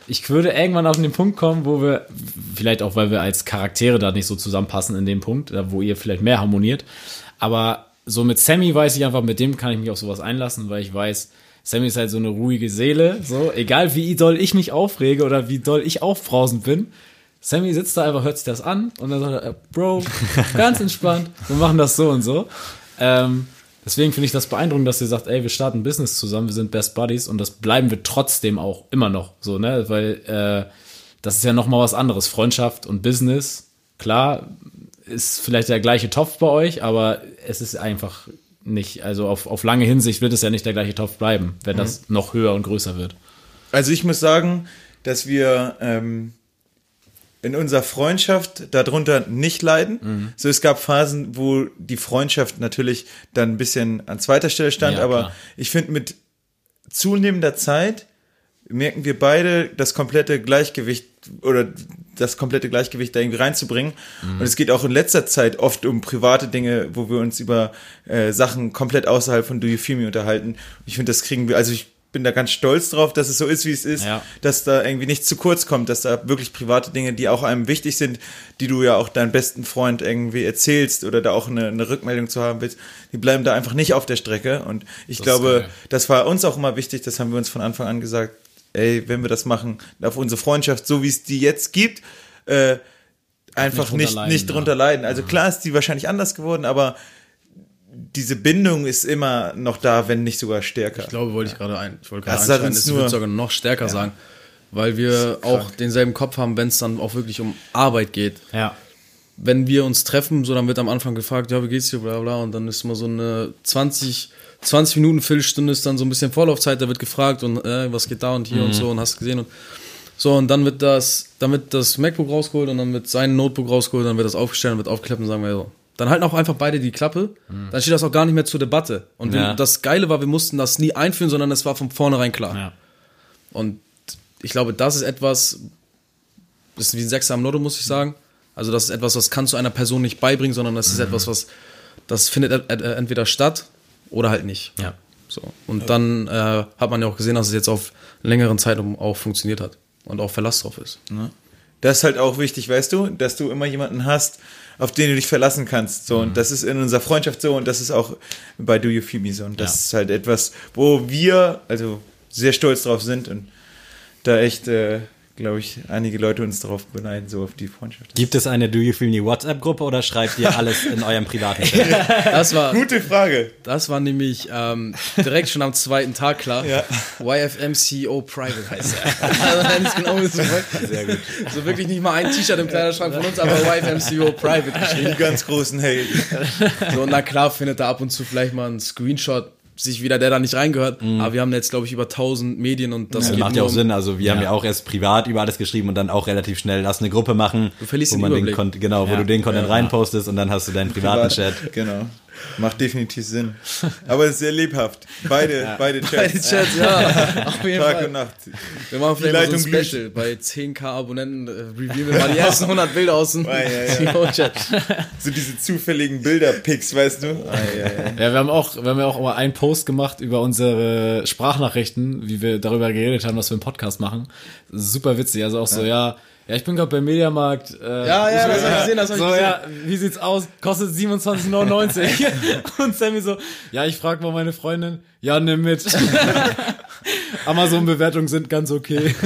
C: Ich würde irgendwann auf den Punkt kommen, wo wir, vielleicht auch, weil wir als Charaktere da nicht so zusammenpassen in dem Punkt, wo ihr vielleicht mehr harmoniert. Aber so mit Sammy weiß ich einfach, mit dem kann ich mich auf sowas einlassen, weil ich weiß, Sammy ist halt so eine ruhige Seele. So, egal wie doll ich mich aufrege oder wie doll ich aufbrausend bin. Sammy sitzt da einfach, hört sich das an und dann sagt er, Bro, ganz (laughs) entspannt, wir machen das so und so. Ähm, deswegen finde ich das beeindruckend, dass ihr sagt, ey, wir starten ein Business zusammen, wir sind Best Buddies und das bleiben wir trotzdem auch immer noch so, ne? Weil äh, das ist ja nochmal was anderes. Freundschaft und Business, klar, ist vielleicht der gleiche Topf bei euch, aber es ist einfach nicht, also auf, auf lange Hinsicht wird es ja nicht der gleiche Topf bleiben, wenn das noch höher und größer wird.
E: Also ich muss sagen, dass wir ähm, in unserer Freundschaft darunter nicht leiden. So, es gab Phasen, wo die Freundschaft natürlich dann ein bisschen an zweiter Stelle stand,
C: Ja,
E: aber
C: klar.
E: ich finde, mit zunehmender Zeit merken wir beide das komplette Gleichgewicht oder das komplette Gleichgewicht da irgendwie reinzubringen. Und es geht auch in letzter Zeit oft um private Dinge, wo wir uns über äh, Sachen komplett außerhalb von Do You Feel Me unterhalten. Ich finde, das kriegen wir, also ich bin da ganz stolz drauf, dass es so ist, wie es ist,
C: Ja.
E: dass da irgendwie nichts zu kurz kommt, dass da wirklich private Dinge, die auch einem wichtig sind, die du ja auch deinem besten Freund irgendwie erzählst oder da auch eine, eine Rückmeldung zu haben willst, die bleiben da einfach nicht auf der Strecke. Und ich glaube,
C: geil.
E: das war uns auch immer wichtig, das haben wir uns von Anfang an gesagt, ey, wenn wir das machen, auf unsere Freundschaft, so wie es die jetzt gibt, äh, einfach
C: drunter
E: nicht,
C: leiden,
E: nicht
C: ja.
E: drunter leiden. Also klar ist die wahrscheinlich anders geworden, aber diese Bindung ist immer noch da, wenn nicht sogar stärker.
F: Ich glaube, wollte ich gerade ein. Ich wollte gerade
E: uns
F: es
E: nur-
F: wird sogar noch stärker sagen, weil wir auch denselben Kopf haben, wenn es dann auch wirklich um Arbeit geht.
C: Ja.
F: Wenn wir uns treffen, so dann wird am Anfang gefragt, ja, wie geht's dir, bla bla, und dann ist mal so eine 20, 20 Minuten, Viertelstunde ist dann so ein bisschen Vorlaufzeit, da wird gefragt und äh, was geht da und hier und so und hast gesehen und so und dann wird das, dann wird das MacBook rausgeholt und dann wird sein Notebook rausgeholt, dann wird das aufgestellt und wird aufgeklappt und sagen wir so. Dann halten auch einfach beide die Klappe, dann steht das auch gar nicht mehr zur Debatte. Und wir,
C: Ja.
F: das Geile war, wir mussten das nie einführen, sondern es war von vornherein klar.
C: Ja.
F: Und ich glaube, das ist etwas, das ist wie ein Sechser am Lotto, muss ich sagen. Also das ist etwas, was kannst du einer Person nicht beibringen, sondern das ist etwas, was, das findet entweder statt oder halt nicht.
C: Ja.
F: So. Und dann äh, hat man ja auch gesehen, dass es jetzt auf längeren Zeitraum auch funktioniert hat und auch Verlass drauf ist.
E: Das ist halt auch wichtig, weißt du, dass du immer jemanden hast, auf den du dich verlassen kannst. So, und das ist in unserer Freundschaft so und das ist auch bei Do You Feel Me so. Und das
C: Ja.
E: ist halt etwas, wo wir also sehr stolz drauf sind und da echt, äh, glaube ich, einige Leute uns darauf beneiden, so auf die Freundschaft.
A: Gibt es eine Do You Feel Me WhatsApp-Gruppe oder schreibt ihr alles in eurem privaten Chat? (laughs)
F: Das war,
E: Gute Frage.
F: das war nämlich ähm, direkt schon am zweiten Tag klar.
E: Ja.
F: YFMCO Private heißt er. (laughs) also ganz genau ist es. Sehr gut. So wirklich nicht mal ein T-Shirt im Kleiderschrank von uns, aber YFMCO Private geschrieben.
E: Den ganz großen Hate.
F: So, na klar findet da ab und zu vielleicht mal ein Screenshot sich wieder, der da nicht reingehört. Aber wir haben jetzt, glaube ich, über 1000 Medien und das
A: Das
F: geht
A: macht ja auch
F: um-
A: Sinn. Also wir haben ja auch erst privat über alles geschrieben und dann auch relativ schnell lass eine Gruppe machen,
F: Du verlierst
A: wo
F: den
A: man den
F: Überblick.
A: Kon genau, wo du den Content reinpostest und dann hast du deinen privaten Chat.
E: Genau. Macht definitiv Sinn. Aber es ist sehr lebhaft. Beide, beide Chats.
F: Beide Chats, ja. (laughs) Auf jeden
E: Tag
F: Fall.
E: und Nacht.
F: Wir machen vielleicht mal so ein. Special. Bei 10k Abonnenten äh, reviewen wir mal die ersten (laughs) 100 Bilder aus dem
E: Ja, ja, ja. So diese zufälligen Bilder-Pics, weißt du?
C: Ja, wir haben auch, wir haben ja auch mal einen Post gemacht über unsere Sprachnachrichten, wie wir darüber geredet haben, was wir im Podcast machen. Super witzig. Also auch so, ja, ja, ich bin gerade beim Mediamarkt. Äh,
F: Ja, ja,
C: ich
F: das
C: will-
F: hab ich gesehen, das hab ich
C: so,
F: gesehen.
C: ja, wie sieht's aus? Kostet 27,99. (laughs) Und Sammy so, ja, ich frag mal meine Freundin, ja, nimm mit. (laughs) Amazon-Bewertungen sind ganz okay. (laughs)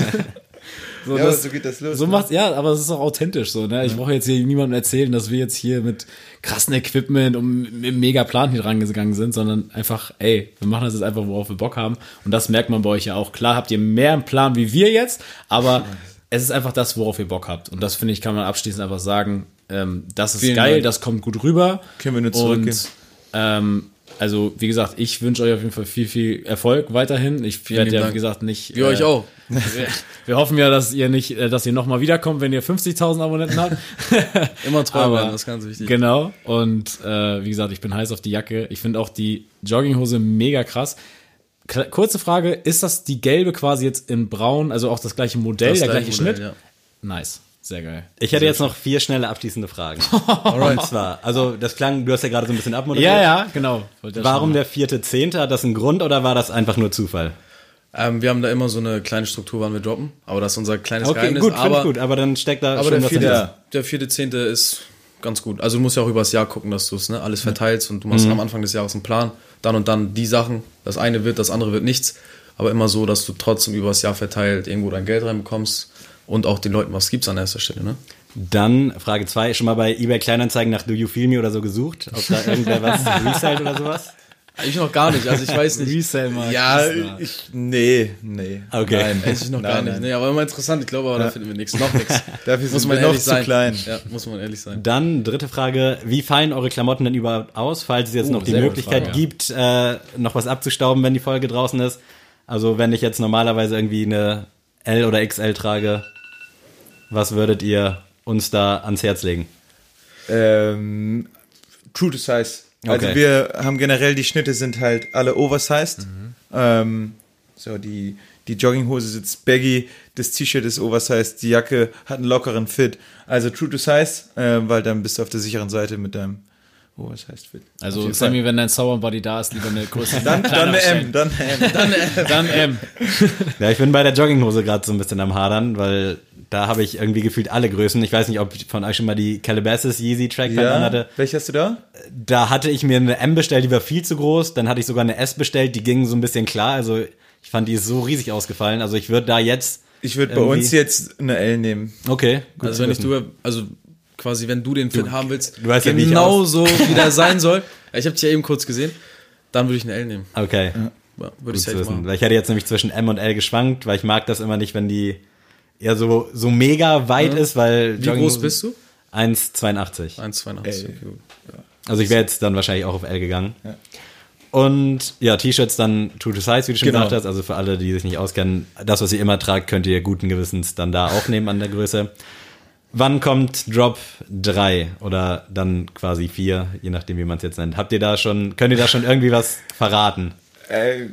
C: So,
E: Ja, aber so geht das los,
C: So
E: ne?
C: macht's, ja, aber es ist auch authentisch so, ne? Ich brauche jetzt hier niemandem erzählen, dass wir jetzt hier mit krassen Equipment und mit mega Plan hier dran gegangen sind, sondern einfach, ey, wir machen das jetzt einfach, worauf wir Bock haben. Und das merkt man bei euch ja auch. Klar habt ihr mehr einen Plan wie wir jetzt, aber es ist einfach das, worauf ihr Bock habt. Und das finde ich, kann man abschließend einfach sagen, ähm, das ist
F: Vielen
C: geil,
F: Dank.
C: das kommt gut rüber.
E: Können wir nur zurückgehen.
C: Und ähm, also, wie gesagt, ich wünsche euch auf jeden Fall viel, viel Erfolg weiterhin. Ich werde ja,
F: Dank.
C: wie gesagt, nicht.
F: Wir euch auch. (laughs)
C: Wir, wir hoffen ja, dass ihr nicht, äh, dass ihr nochmal wiederkommt, wenn ihr 50.000 Abonnenten habt. (laughs)
F: Immer treu
C: Aber-
F: das ist ganz wichtig.
C: Genau. Und äh, wie gesagt, ich bin heiß auf die Jacke. Ich finde auch die Jogginghose mega krass. Kurze Frage, ist das die gelbe quasi jetzt in braun, also auch das gleiche Modell,
F: Das
C: der
F: gleiche
C: gleiche
F: Modell,
C: Schnitt?
F: ja.
C: Nice. Sehr geil.
A: Ich hätte jetzt noch vier schnelle abschließende Fragen. (laughs) Und zwar, also das klang, du hast ja gerade so ein bisschen abmoderiert.
C: Ja, ja, genau.
A: Warum der vierte Zehnte? Hat das einen Grund oder war das einfach nur Zufall?
F: Ähm, wir haben da immer so eine kleine Struktur, wann wir droppen. Aber das ist unser kleines
A: Okay,
F: Geheimnis.
A: gut,
F: aber,
A: gut, aber dann steckt da
F: aber
A: schon
F: der
A: was
F: vierte, der vierte Zehnte ist ganz gut. Also du musst ja auch übers Jahr gucken, dass du es ne, alles verteilst und du machst am Anfang des Jahres einen Plan. Dann und dann die Sachen. Das eine wird, das andere wird nichts. Aber immer so, dass du trotzdem übers Jahr verteilt irgendwo dein Geld reinbekommst und auch den Leuten was gibst an erster Stelle. Ne?
A: Dann Frage zwei, schon mal bei eBay Kleinanzeigen nach Do You Feel Me oder so gesucht? Ob da irgendwer was (laughs) resellt oder sowas?
F: Ich noch gar nicht, also ich weiß nicht.
C: Resale-Markt.
E: Ja, ich, nee, nee.
A: Okay.
E: Nein,
F: Weiß ich noch
E: nein,
F: gar nicht.
E: nein.
F: Nee, aber immer interessant. Ich glaube, aber da finden wir nichts. Noch nichts. (laughs)
E: Dafür sind wir noch zu klein.
F: Ja, muss man ehrlich sein.
A: Dann dritte Frage, wie fallen eure Klamotten denn überhaupt aus, falls es jetzt
C: Uh,
A: noch die Möglichkeit
C: Frage,
A: gibt, äh, noch was abzustauben, wenn die Folge draußen ist? Also wenn ich jetzt normalerweise irgendwie eine L oder XL trage, was würdet ihr uns da ans Herz legen?
E: Ähm, true to size. Also
A: Okay.
E: wir haben generell, die Schnitte sind halt alle oversized.
A: Mhm.
E: Ähm, so, die, die Jogginghose sitzt baggy, das T-Shirt ist oversized, die Jacke hat einen lockeren Fit. Also true to size, äh, weil dann bist du auf der sicheren Seite mit deinem oversized Fit. Auf
C: Also,
E: jeden
C: Sammy,
E: Fall.
C: wenn dein Sauerbody da ist, lieber eine größere. (laughs)
E: dann, dann eine M, dann eine M.
C: Dann, dann M. (laughs)
A: Ja, ich bin bei der Jogginghose gerade so ein bisschen am Hadern, weil da habe ich irgendwie gefühlt alle Größen. Ich weiß nicht, ob von euch schon mal die Calabasas Yeezy Trackpant
E: Ja,
A: anhatte.
E: welche hast du da?
A: Da hatte ich mir eine M bestellt, die war viel zu groß. Dann hatte ich sogar eine S bestellt, die ging so ein bisschen klar. Also ich fand, die ist so riesig ausgefallen. Also ich würde da jetzt.
E: Ich würde bei uns jetzt eine L nehmen.
A: Okay, gut
F: Also wenn ich du, also quasi wenn du den Fit haben willst,
A: du weißt ja, wie
F: genau der sein (laughs) soll. Ja, Ich habe dich ja eben kurz gesehen. Dann würde ich eine L nehmen.
A: Okay,
F: Ja, würde
A: gut
F: ich
A: wissen.
F: machen.
A: Weil ich hätte jetzt nämlich zwischen M und L geschwankt, weil ich mag das immer nicht, wenn die eher so, so mega weit ist, weil
F: Wie groß bist du?
A: 1,82.
F: 1,82. Okay, gut.
A: Also ich wäre jetzt dann wahrscheinlich auch auf L gegangen. Und ja, T-Shirts dann True to Size, wie du schon
E: Genau.
A: gesagt hast. Also für alle, die sich nicht auskennen, das, was ihr immer tragt, könnt ihr guten Gewissens dann da auch nehmen an der Größe. Wann kommt Drop 3 oder dann quasi 4, je nachdem, wie man es jetzt nennt? Habt ihr da schon, könnt ihr da schon irgendwie was verraten?
E: Äh,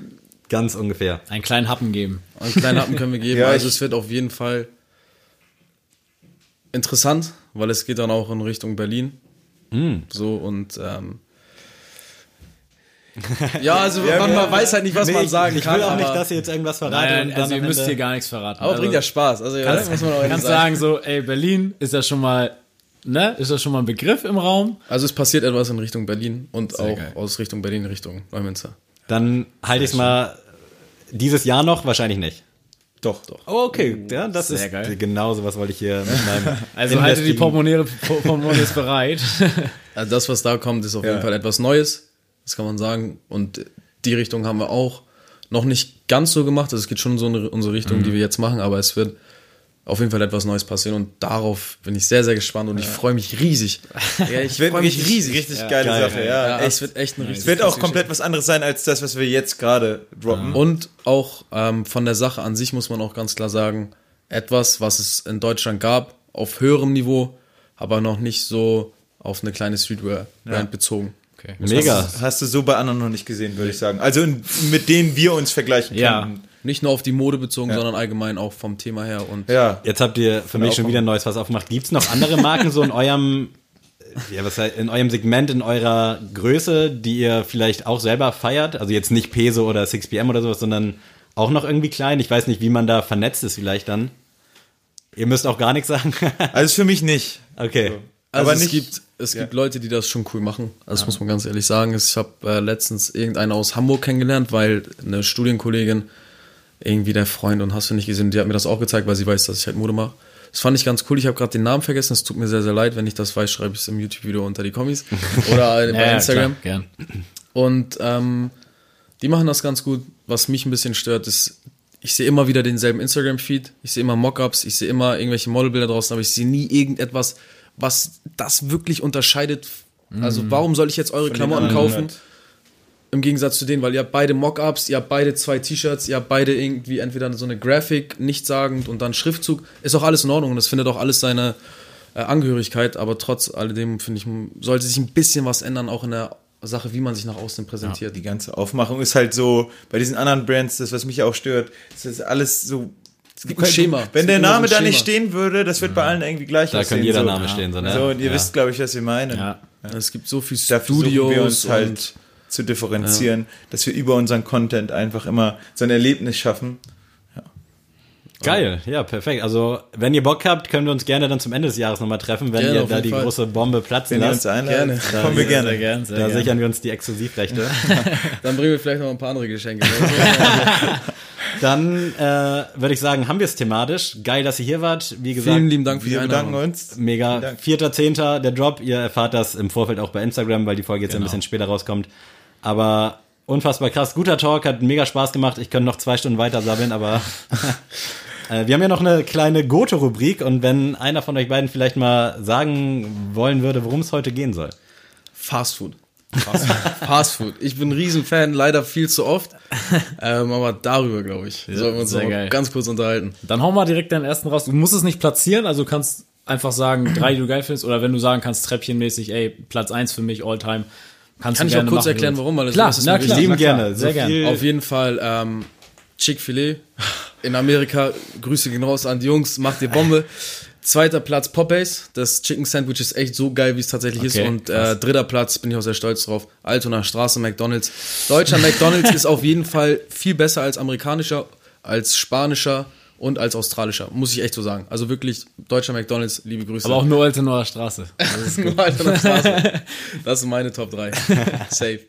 A: Ganz ungefähr.
C: Einen kleinen Happen geben.
F: Einen kleinen Happen können wir geben. (laughs)
E: Ja,
F: also es wird auf jeden Fall interessant, weil es geht dann auch in Richtung Berlin.
A: Hm.
F: So und ähm, (laughs) ja, also
E: Ja,
F: man,
E: ja,
F: weiß halt nicht, was
A: Nee,
F: man
A: ich,
F: sagen
A: ich
F: kann.
A: will auch nicht, dass ihr jetzt irgendwas verratet.
C: Nein,
A: und dann
C: also ihr müsst hier gar nichts verraten.
F: aber
C: also,
F: bringt ja Spaß. Also ja,
C: kannst,
F: muss man auch
C: kannst sagen so, ey, Berlin, ist das schon mal, ne, ist das schon mal ein Begriff im Raum?
F: Also es passiert etwas in Richtung Berlin und
C: Sehr
F: auch
C: geil.
F: aus Richtung Berlin Richtung Neumünster.
A: Dann halte ich es mal dieses Jahr noch, wahrscheinlich nicht.
E: doch.
A: Oh, okay. Ja, das
C: Sehr
A: ist
C: geil.
A: genau so was wollte ich hier mit meinem (laughs)
C: Also halte die
A: investigen-
C: Portemonnaie, Portemonnaie bereit. (laughs)
F: Also das, was da kommt, ist auf
E: Ja.
F: jeden Fall etwas Neues. Das kann man sagen. Und die Richtung haben wir auch noch nicht ganz so gemacht. Also es geht schon so in unsere Richtung,
E: Mhm.
F: die wir jetzt machen, aber es wird auf jeden Fall etwas Neues passieren und darauf bin ich sehr, sehr gespannt und ich freue mich riesig. (laughs) Ja, ich freue mich
E: richtig,
F: riesig.
E: richtig geile
A: Geil.
E: Sache, ja.
F: Ja,
E: echt.
F: es wird echt eine richtig
E: Es wird auch komplett was anderes sein als das, was wir jetzt gerade droppen.
F: Und auch ähm, von der Sache an sich muss man auch ganz klar sagen, etwas, was es in Deutschland gab, auf höherem Niveau, aber noch nicht so auf eine kleine Streetwear-Brand bezogen.
C: Okay.
A: Mega.
E: Hast du so bei anderen noch nicht gesehen, würde ich sagen. Also in, mit denen wir uns vergleichen
C: Ja.
E: können.
F: Nicht nur auf die Mode bezogen, sondern allgemein auch vom Thema her. Und
E: Ja.
A: Jetzt habt ihr für mich schon wieder ein neues was aufgemacht. Gibt's noch andere Marken so in eurem, ja, was heißt, in eurem Segment, in eurer Größe, die ihr vielleicht auch selber feiert? Also jetzt nicht Peso oder 6pm oder sowas, sondern auch noch irgendwie klein. Ich weiß nicht, wie man da vernetzt ist vielleicht dann. Ihr müsst auch gar nichts sagen. (laughs)
E: Also für mich nicht.
A: okay.
F: Also
E: Aber
F: es
E: nicht-
F: gibt, es
E: ja.
F: gibt Leute, die das schon cool machen. Also das muss man ganz ehrlich sagen. Ich habe äh, letztens irgendeine aus Hamburg kennengelernt, weil eine Studienkollegin, irgendwie der Freund und hast du nicht gesehen, die hat mir das auch gezeigt, weil sie weiß, dass ich halt Mode mache. Das fand ich ganz cool. Ich habe gerade den Namen vergessen. Es tut mir sehr, sehr leid. Wenn ich das weiß, schreibe ich es im YouTube-Video unter die Kommis (laughs) oder bei
C: Ja,
F: Instagram.
C: Klar, gern.
F: Und ähm, die machen das ganz gut. Was mich ein bisschen stört, ist, ich sehe immer wieder denselben Instagram-Feed. Ich sehe immer Mockups, ich sehe immer irgendwelche Modelbilder draußen, aber ich sehe nie irgendetwas, was das wirklich unterscheidet. Also warum soll ich jetzt eure Klamotten
E: anderen
F: kaufen?
E: halt.
F: Im Gegensatz zu denen, weil ihr habt beide Mockups, ihr habt beide zwei T-Shirts, ihr habt beide irgendwie entweder so eine Graphic, nichtssagend und dann Schriftzug. Ist auch alles in Ordnung und es findet auch alles seine äh, Angehörigkeit, aber trotz alledem finde ich, sollte sich ein bisschen was ändern, auch in der Sache, wie man sich nach außen präsentiert.
E: Die ganze Aufmachung ist halt so, bei diesen anderen Brands, das, was mich auch stört, ist das alles so
F: Es gibt ein Schema.
E: Wenn der Name
F: so
E: da nicht stehen würde, das wird bei allen irgendwie gleich
A: Da
E: aussehen.
A: kann jeder
E: so.
A: Name stehen, so, ne?
E: So, und ihr
A: Ja.
E: wisst, glaube ich, was wir meinen.
C: Ja.
F: Es gibt so viel
E: Da versuchen
F: Studios
E: wir uns halt zu differenzieren, dass wir über unseren Content einfach immer so ein Erlebnis schaffen.
A: Geil, ja, perfekt. Also, wenn ihr Bock habt, können wir uns gerne dann zum Ende des Jahres nochmal treffen, wenn
F: Gerne,
A: ihr da die
F: Fall.
A: große Bombe platzen
E: Wenn ihr
A: lasst.
E: uns einladet,
F: Gerne. (laughs)
E: kommen wir gerne.
C: Sehr gern, sehr
A: Da
C: gern.
A: sichern wir uns die Exklusivrechte. (laughs) (laughs)
F: dann bringen wir vielleicht noch ein paar andere Geschenke.
A: Dann äh, würde ich sagen, haben wir es thematisch. Geil, dass ihr hier wart. Wie gesagt,
F: Vielen lieben Dank für die
E: Wir bedanken
F: Einladung.
E: uns.
A: mega. Vierter, zehnter, der Drop. Ihr erfahrt das im Vorfeld auch bei Instagram, weil die Folge jetzt ein bisschen später rauskommt. Aber unfassbar krass. Guter Talk, hat mega Spaß gemacht. Ich könnte noch zwei Stunden weiter sabbeln, aber (laughs) äh, wir haben ja noch eine kleine Goto-Rubrik und wenn einer von euch beiden vielleicht mal sagen wollen würde, worum es heute gehen soll.
F: Fast Food. Fast Food. Fast Food. Ich bin ein Riesenfan, leider viel zu oft. Ähm, aber darüber, glaube ich, sollten wir uns mal ganz kurz unterhalten.
C: Dann hau mal direkt deinen ersten raus. Du musst es nicht platzieren, also du kannst einfach sagen, drei, die du geil findest, oder wenn du sagen kannst, treppchenmäßig, ey, Platz eins für mich, all time. Kannst
F: Kann
C: du
F: ich auch
C: gerne
F: kurz
C: machen,
F: erklären,
C: du-
F: warum? Weil das
C: Klar,
F: ist
C: na klar. na klar,
A: gerne.
C: sehr
A: so
C: gerne.
F: Auf jeden Fall ähm, Chick-fil-A. In Amerika, Grüße gehen raus an die Jungs, macht ihr Bombe. Zweiter Platz Popeyes. Das Chicken Sandwich ist echt so geil, wie es tatsächlich ist.
C: Okay,
F: Und äh, dritter Platz, bin ich auch sehr stolz drauf, Altonaer Straße, McDonalds. Deutscher McDonalds (laughs) ist auf jeden Fall viel besser als amerikanischer, als spanischer und als australischer. Muss ich echt so sagen. Also wirklich, deutscher McDonalds, liebe Grüße.
C: Aber auch nur Altenaer Straße. (laughs)
F: nur Altonaer Straße. Das sind meine Top 3. (laughs) Safe.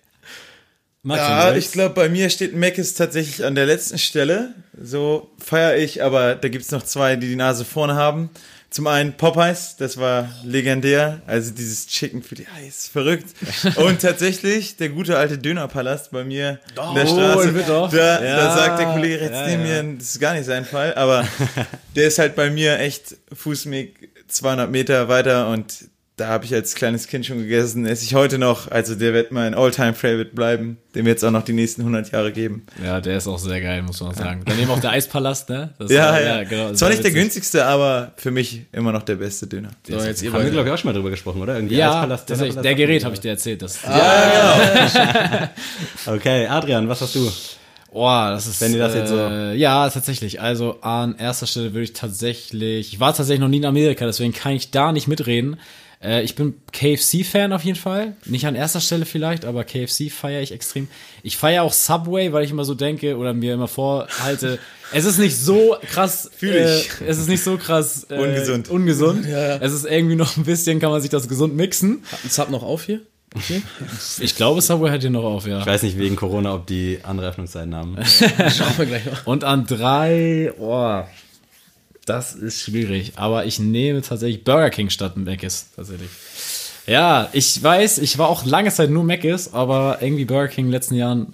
A: Martin,
E: Ja, ich glaube, bei mir steht Mc's tatsächlich an der letzten Stelle. So feiere ich, aber da gibt's noch zwei, die die Nase vorne haben. Zum einen Popeyes, das war legendär. Also dieses Chicken für die Eis, verrückt. Und tatsächlich der gute alte Dönerpalast bei mir in der
C: Oh,
E: Straße. Da,
A: Ja,
E: da sagt der Kollege jetzt
A: ja,
E: neben
A: ja.
E: mir, das ist gar nicht sein Fall, aber (laughs) der ist halt bei mir echt Fußweg 200 Meter weiter und da habe ich als kleines Kind schon gegessen, esse ich heute noch. Also der wird mein All-Time-Favorite bleiben. Dem wird es auch noch die nächsten 100 Jahre geben.
C: Ja, der ist auch sehr geil, muss man sagen. Daneben auch der Eispalast, ne? Das
E: Ja,
C: war-
E: ja.
C: genau.
E: Zwar nicht der günstigste, aber für mich immer noch der beste Döner.
F: So, jetzt ihr
A: Haben wir, glaube ich, auch schon mal drüber gesprochen, oder? Irgendwie
C: Ja,
A: Eispalast,
C: tatsächlich.
A: Dönerpalast,
C: Der Gerät
A: wir.
C: habe ich dir erzählt. Das, (laughs)
A: Okay, Adrian, was hast du?
C: Oh, das ist.
A: Wenn ihr das
C: äh,
A: jetzt so-
C: Ja, tatsächlich. Also an erster Stelle würde ich tatsächlich. Ich war tatsächlich noch nie in Amerika, deswegen kann ich da nicht mitreden. Äh, ich bin KFC-Fan auf jeden Fall. Nicht an erster Stelle vielleicht, aber KFC feiere ich extrem. Ich feiere auch Subway, weil ich immer so denke oder mir immer vorhalte, (laughs) es ist nicht so krass.
E: Fühl ich.
C: Äh, es ist nicht so krass äh,
E: Ungesund.
C: Ungesund. Es ist irgendwie noch ein bisschen, kann man sich das gesund mixen.
F: Hat ein Sub noch auf hier? Okay. (laughs)
C: Ich glaube, Subway hat hier noch auf, ja.
A: Ich weiß nicht wegen Corona, ob die andere Öffnungszeiten haben. (laughs)
F: Schauen wir gleich noch.
C: Und an drei, oh, das ist schwierig. Aber ich nehme tatsächlich Burger King statt Mc's, tatsächlich. Ja, ich weiß, ich war auch lange Zeit nur Mc's, aber irgendwie Burger King in den letzten Jahren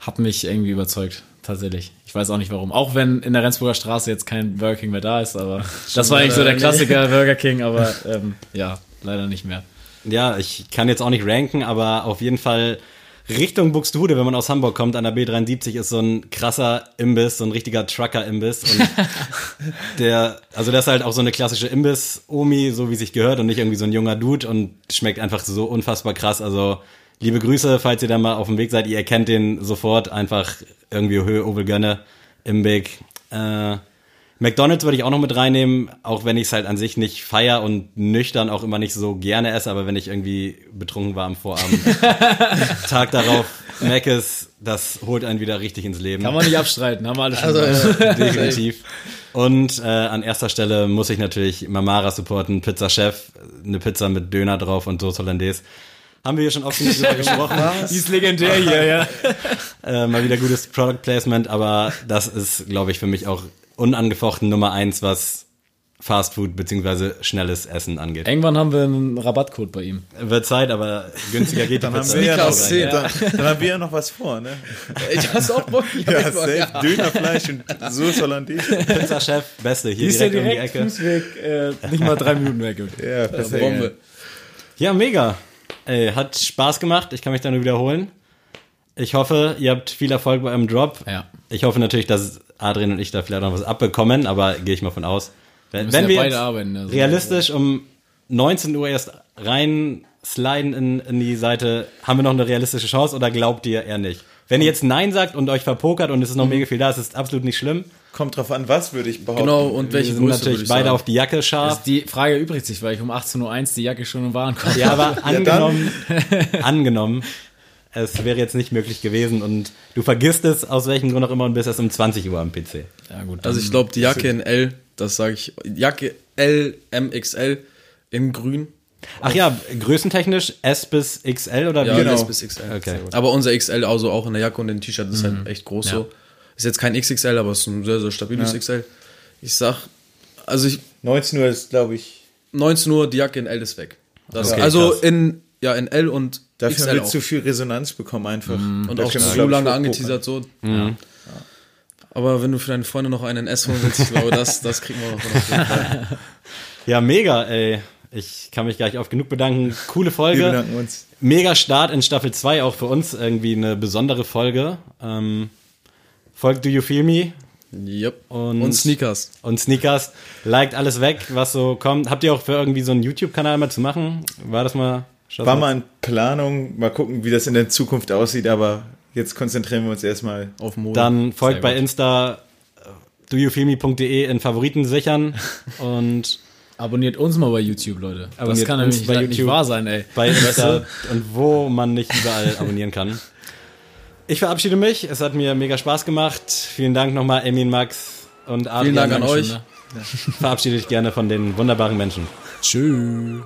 C: hat mich irgendwie überzeugt. Tatsächlich. Ich weiß auch nicht warum. Auch wenn in der Rendsburger Straße jetzt kein Burger King mehr da ist, aber (laughs) das war eigentlich so der Klassiker Burger King, aber ähm, ja, leider nicht mehr.
A: Ja, ich kann jetzt auch nicht ranken, aber auf jeden Fall Richtung Buxtehude, wenn man aus Hamburg kommt, an der B73 ist so ein krasser Imbiss, so ein richtiger Trucker-Imbiss. Und (laughs) der, also das ist halt auch so eine klassische Imbiss-Omi, so wie sich gehört und nicht irgendwie so ein junger Dude und schmeckt einfach so unfassbar krass. Also liebe Grüße, falls ihr da mal auf dem Weg seid, ihr erkennt den sofort einfach irgendwie Höhe, Ovel Gönne, Imbig. Äh, McDonalds würde ich auch noch mit reinnehmen, auch wenn ich es halt an sich nicht feier und nüchtern auch immer nicht so gerne esse, aber wenn ich irgendwie betrunken war am Vorabend, (laughs) Tag darauf, Mc's, das holt einen wieder richtig ins Leben.
C: Kann man nicht abstreiten, haben wir alle schon
F: Also,
C: gesagt. (laughs)
A: Definitiv. Und äh, an erster Stelle muss ich natürlich Mamara supporten, Pizza Chef, eine Pizza mit Döner drauf und Soße Hollandaise. Haben wir hier schon oft genug drüber (laughs) gesprochen.
C: Die ist legendär hier, ja.
A: Äh, mal wieder gutes Product Placement, aber das ist, glaube ich, für mich auch unangefochten Nummer eins, was Fast Food beziehungsweise schnelles Essen angeht.
C: Irgendwann haben wir einen Rabattcode bei ihm.
A: Wird Zeit, aber günziger geht die
E: Dann haben, wir ja noch,
F: Sneakers,
E: dann, dann haben wir ja noch was vor, ne?
F: Ich hast auch Bock.
E: Ja, safe. Dönerfleisch und Soße Hollandaise.
A: Pizza Chef, beste, hier
C: ja
A: direkt,
C: direkt
A: um die Ecke.
C: Fußweg, äh, nicht mal drei Minuten weg.
E: Ja, perfekt.
F: Bombe.
A: Ja, mega. Ey, hat Spaß gemacht, ich kann mich da nur wiederholen. Ich hoffe, ihr habt viel Erfolg bei eurem Drop.
C: Ja.
A: Ich hoffe natürlich, dass Adrian und ich da vielleicht noch was abbekommen, aber gehe ich mal von aus. Wenn,
C: müssen
A: wenn
C: ja
A: wir
C: beide
A: jetzt
C: arbeiten, also.
A: realistisch um 19 Uhr erst rein sliden in, in die Seite, haben wir noch eine realistische Chance oder glaubt ihr eher nicht? Wenn ihr jetzt Nein sagt und euch verpokert und es ist noch mega viel da, ist es absolut nicht schlimm.
E: Kommt drauf an, was würde ich behaupten.
F: Genau, und
A: Wir
F: welche
A: sind
F: Größe
A: natürlich beide
F: sagen?
A: auf die Jacke scharf.
C: Die Frage erübrigt sich, weil ich um 18.01 Uhr die Jacke schon im Warenkorb
A: Ja, aber angenommen, angenommen, es wäre jetzt nicht möglich gewesen und du vergisst es aus welchem Grund auch immer und bist erst um 20 Uhr am PC.
C: Ja, gut.
F: Also ich glaube, die Jacke in L, das sage ich, Jacke L, MXL in grün.
A: Ach ja, größentechnisch S bis XL oder
F: Ja,
A: wie?
E: Genau.
F: S bis XL.
A: Okay.
F: Aber unser XL also auch in der Jacke und dem T-Shirt ist
A: Mhm.
F: halt echt groß so. Ist jetzt kein XXL, aber ist ein sehr, sehr stabiles
E: Ja.
F: XL. Ich sag, also ich,
E: 19 Uhr ist, glaube ich,
F: 19 Uhr, die Jacke in L ist weg. Das,
A: Okay,
F: also
A: krass.
F: in, ja, in L und
E: dafür
F: XL
E: wird
F: auch.
E: zu viel Resonanz bekommen einfach.
F: Und
E: Da
F: auch
E: wir,
F: zu
E: ich,
F: lange angeteasert so.
A: Mhm.
F: Aber wenn du für deine Freunde noch einen S holen willst, ich glaube, das, das kriegen wir noch. auf jeden Fall.
A: Ja, mega, ey. Ich kann mich gleich oft genug bedanken. Coole Folge.
E: Wir bedanken uns.
A: Mega Start in Staffel 2, auch für uns irgendwie eine besondere Folge. Ähm, folgt Do You Feel Me
F: Yep.
A: Und-
F: Und, Sneakers.
A: und Sneakers. Liked alles weg, was so kommt. Habt ihr auch für irgendwie so einen YouTube-Kanal mal zu machen? War das mal? Schaut's
E: War mal in Planung, mal gucken, wie das in der Zukunft aussieht, aber jetzt konzentrieren wir uns erstmal.
F: Auf Mode.
A: Dann folgt
C: Sehr
A: bei
C: gut.
A: Insta äh, doyoufeelme.de in Favoriten sichern (laughs) und
C: Abonniert uns mal bei YouTube, Leute.
A: Abonniert
C: das kann nämlich
A: bei
C: nicht
A: YouTube.
C: wahr sein, ey.
A: bei Insta und wo man nicht überall (laughs) abonnieren kann. Ich verabschiede mich. Es hat mir mega Spaß gemacht. Vielen Dank nochmal, Emin, Max und Adrian.
F: Vielen Dank an euch.
A: Verabschiede dich gerne von den wunderbaren Menschen.
C: Tschüss.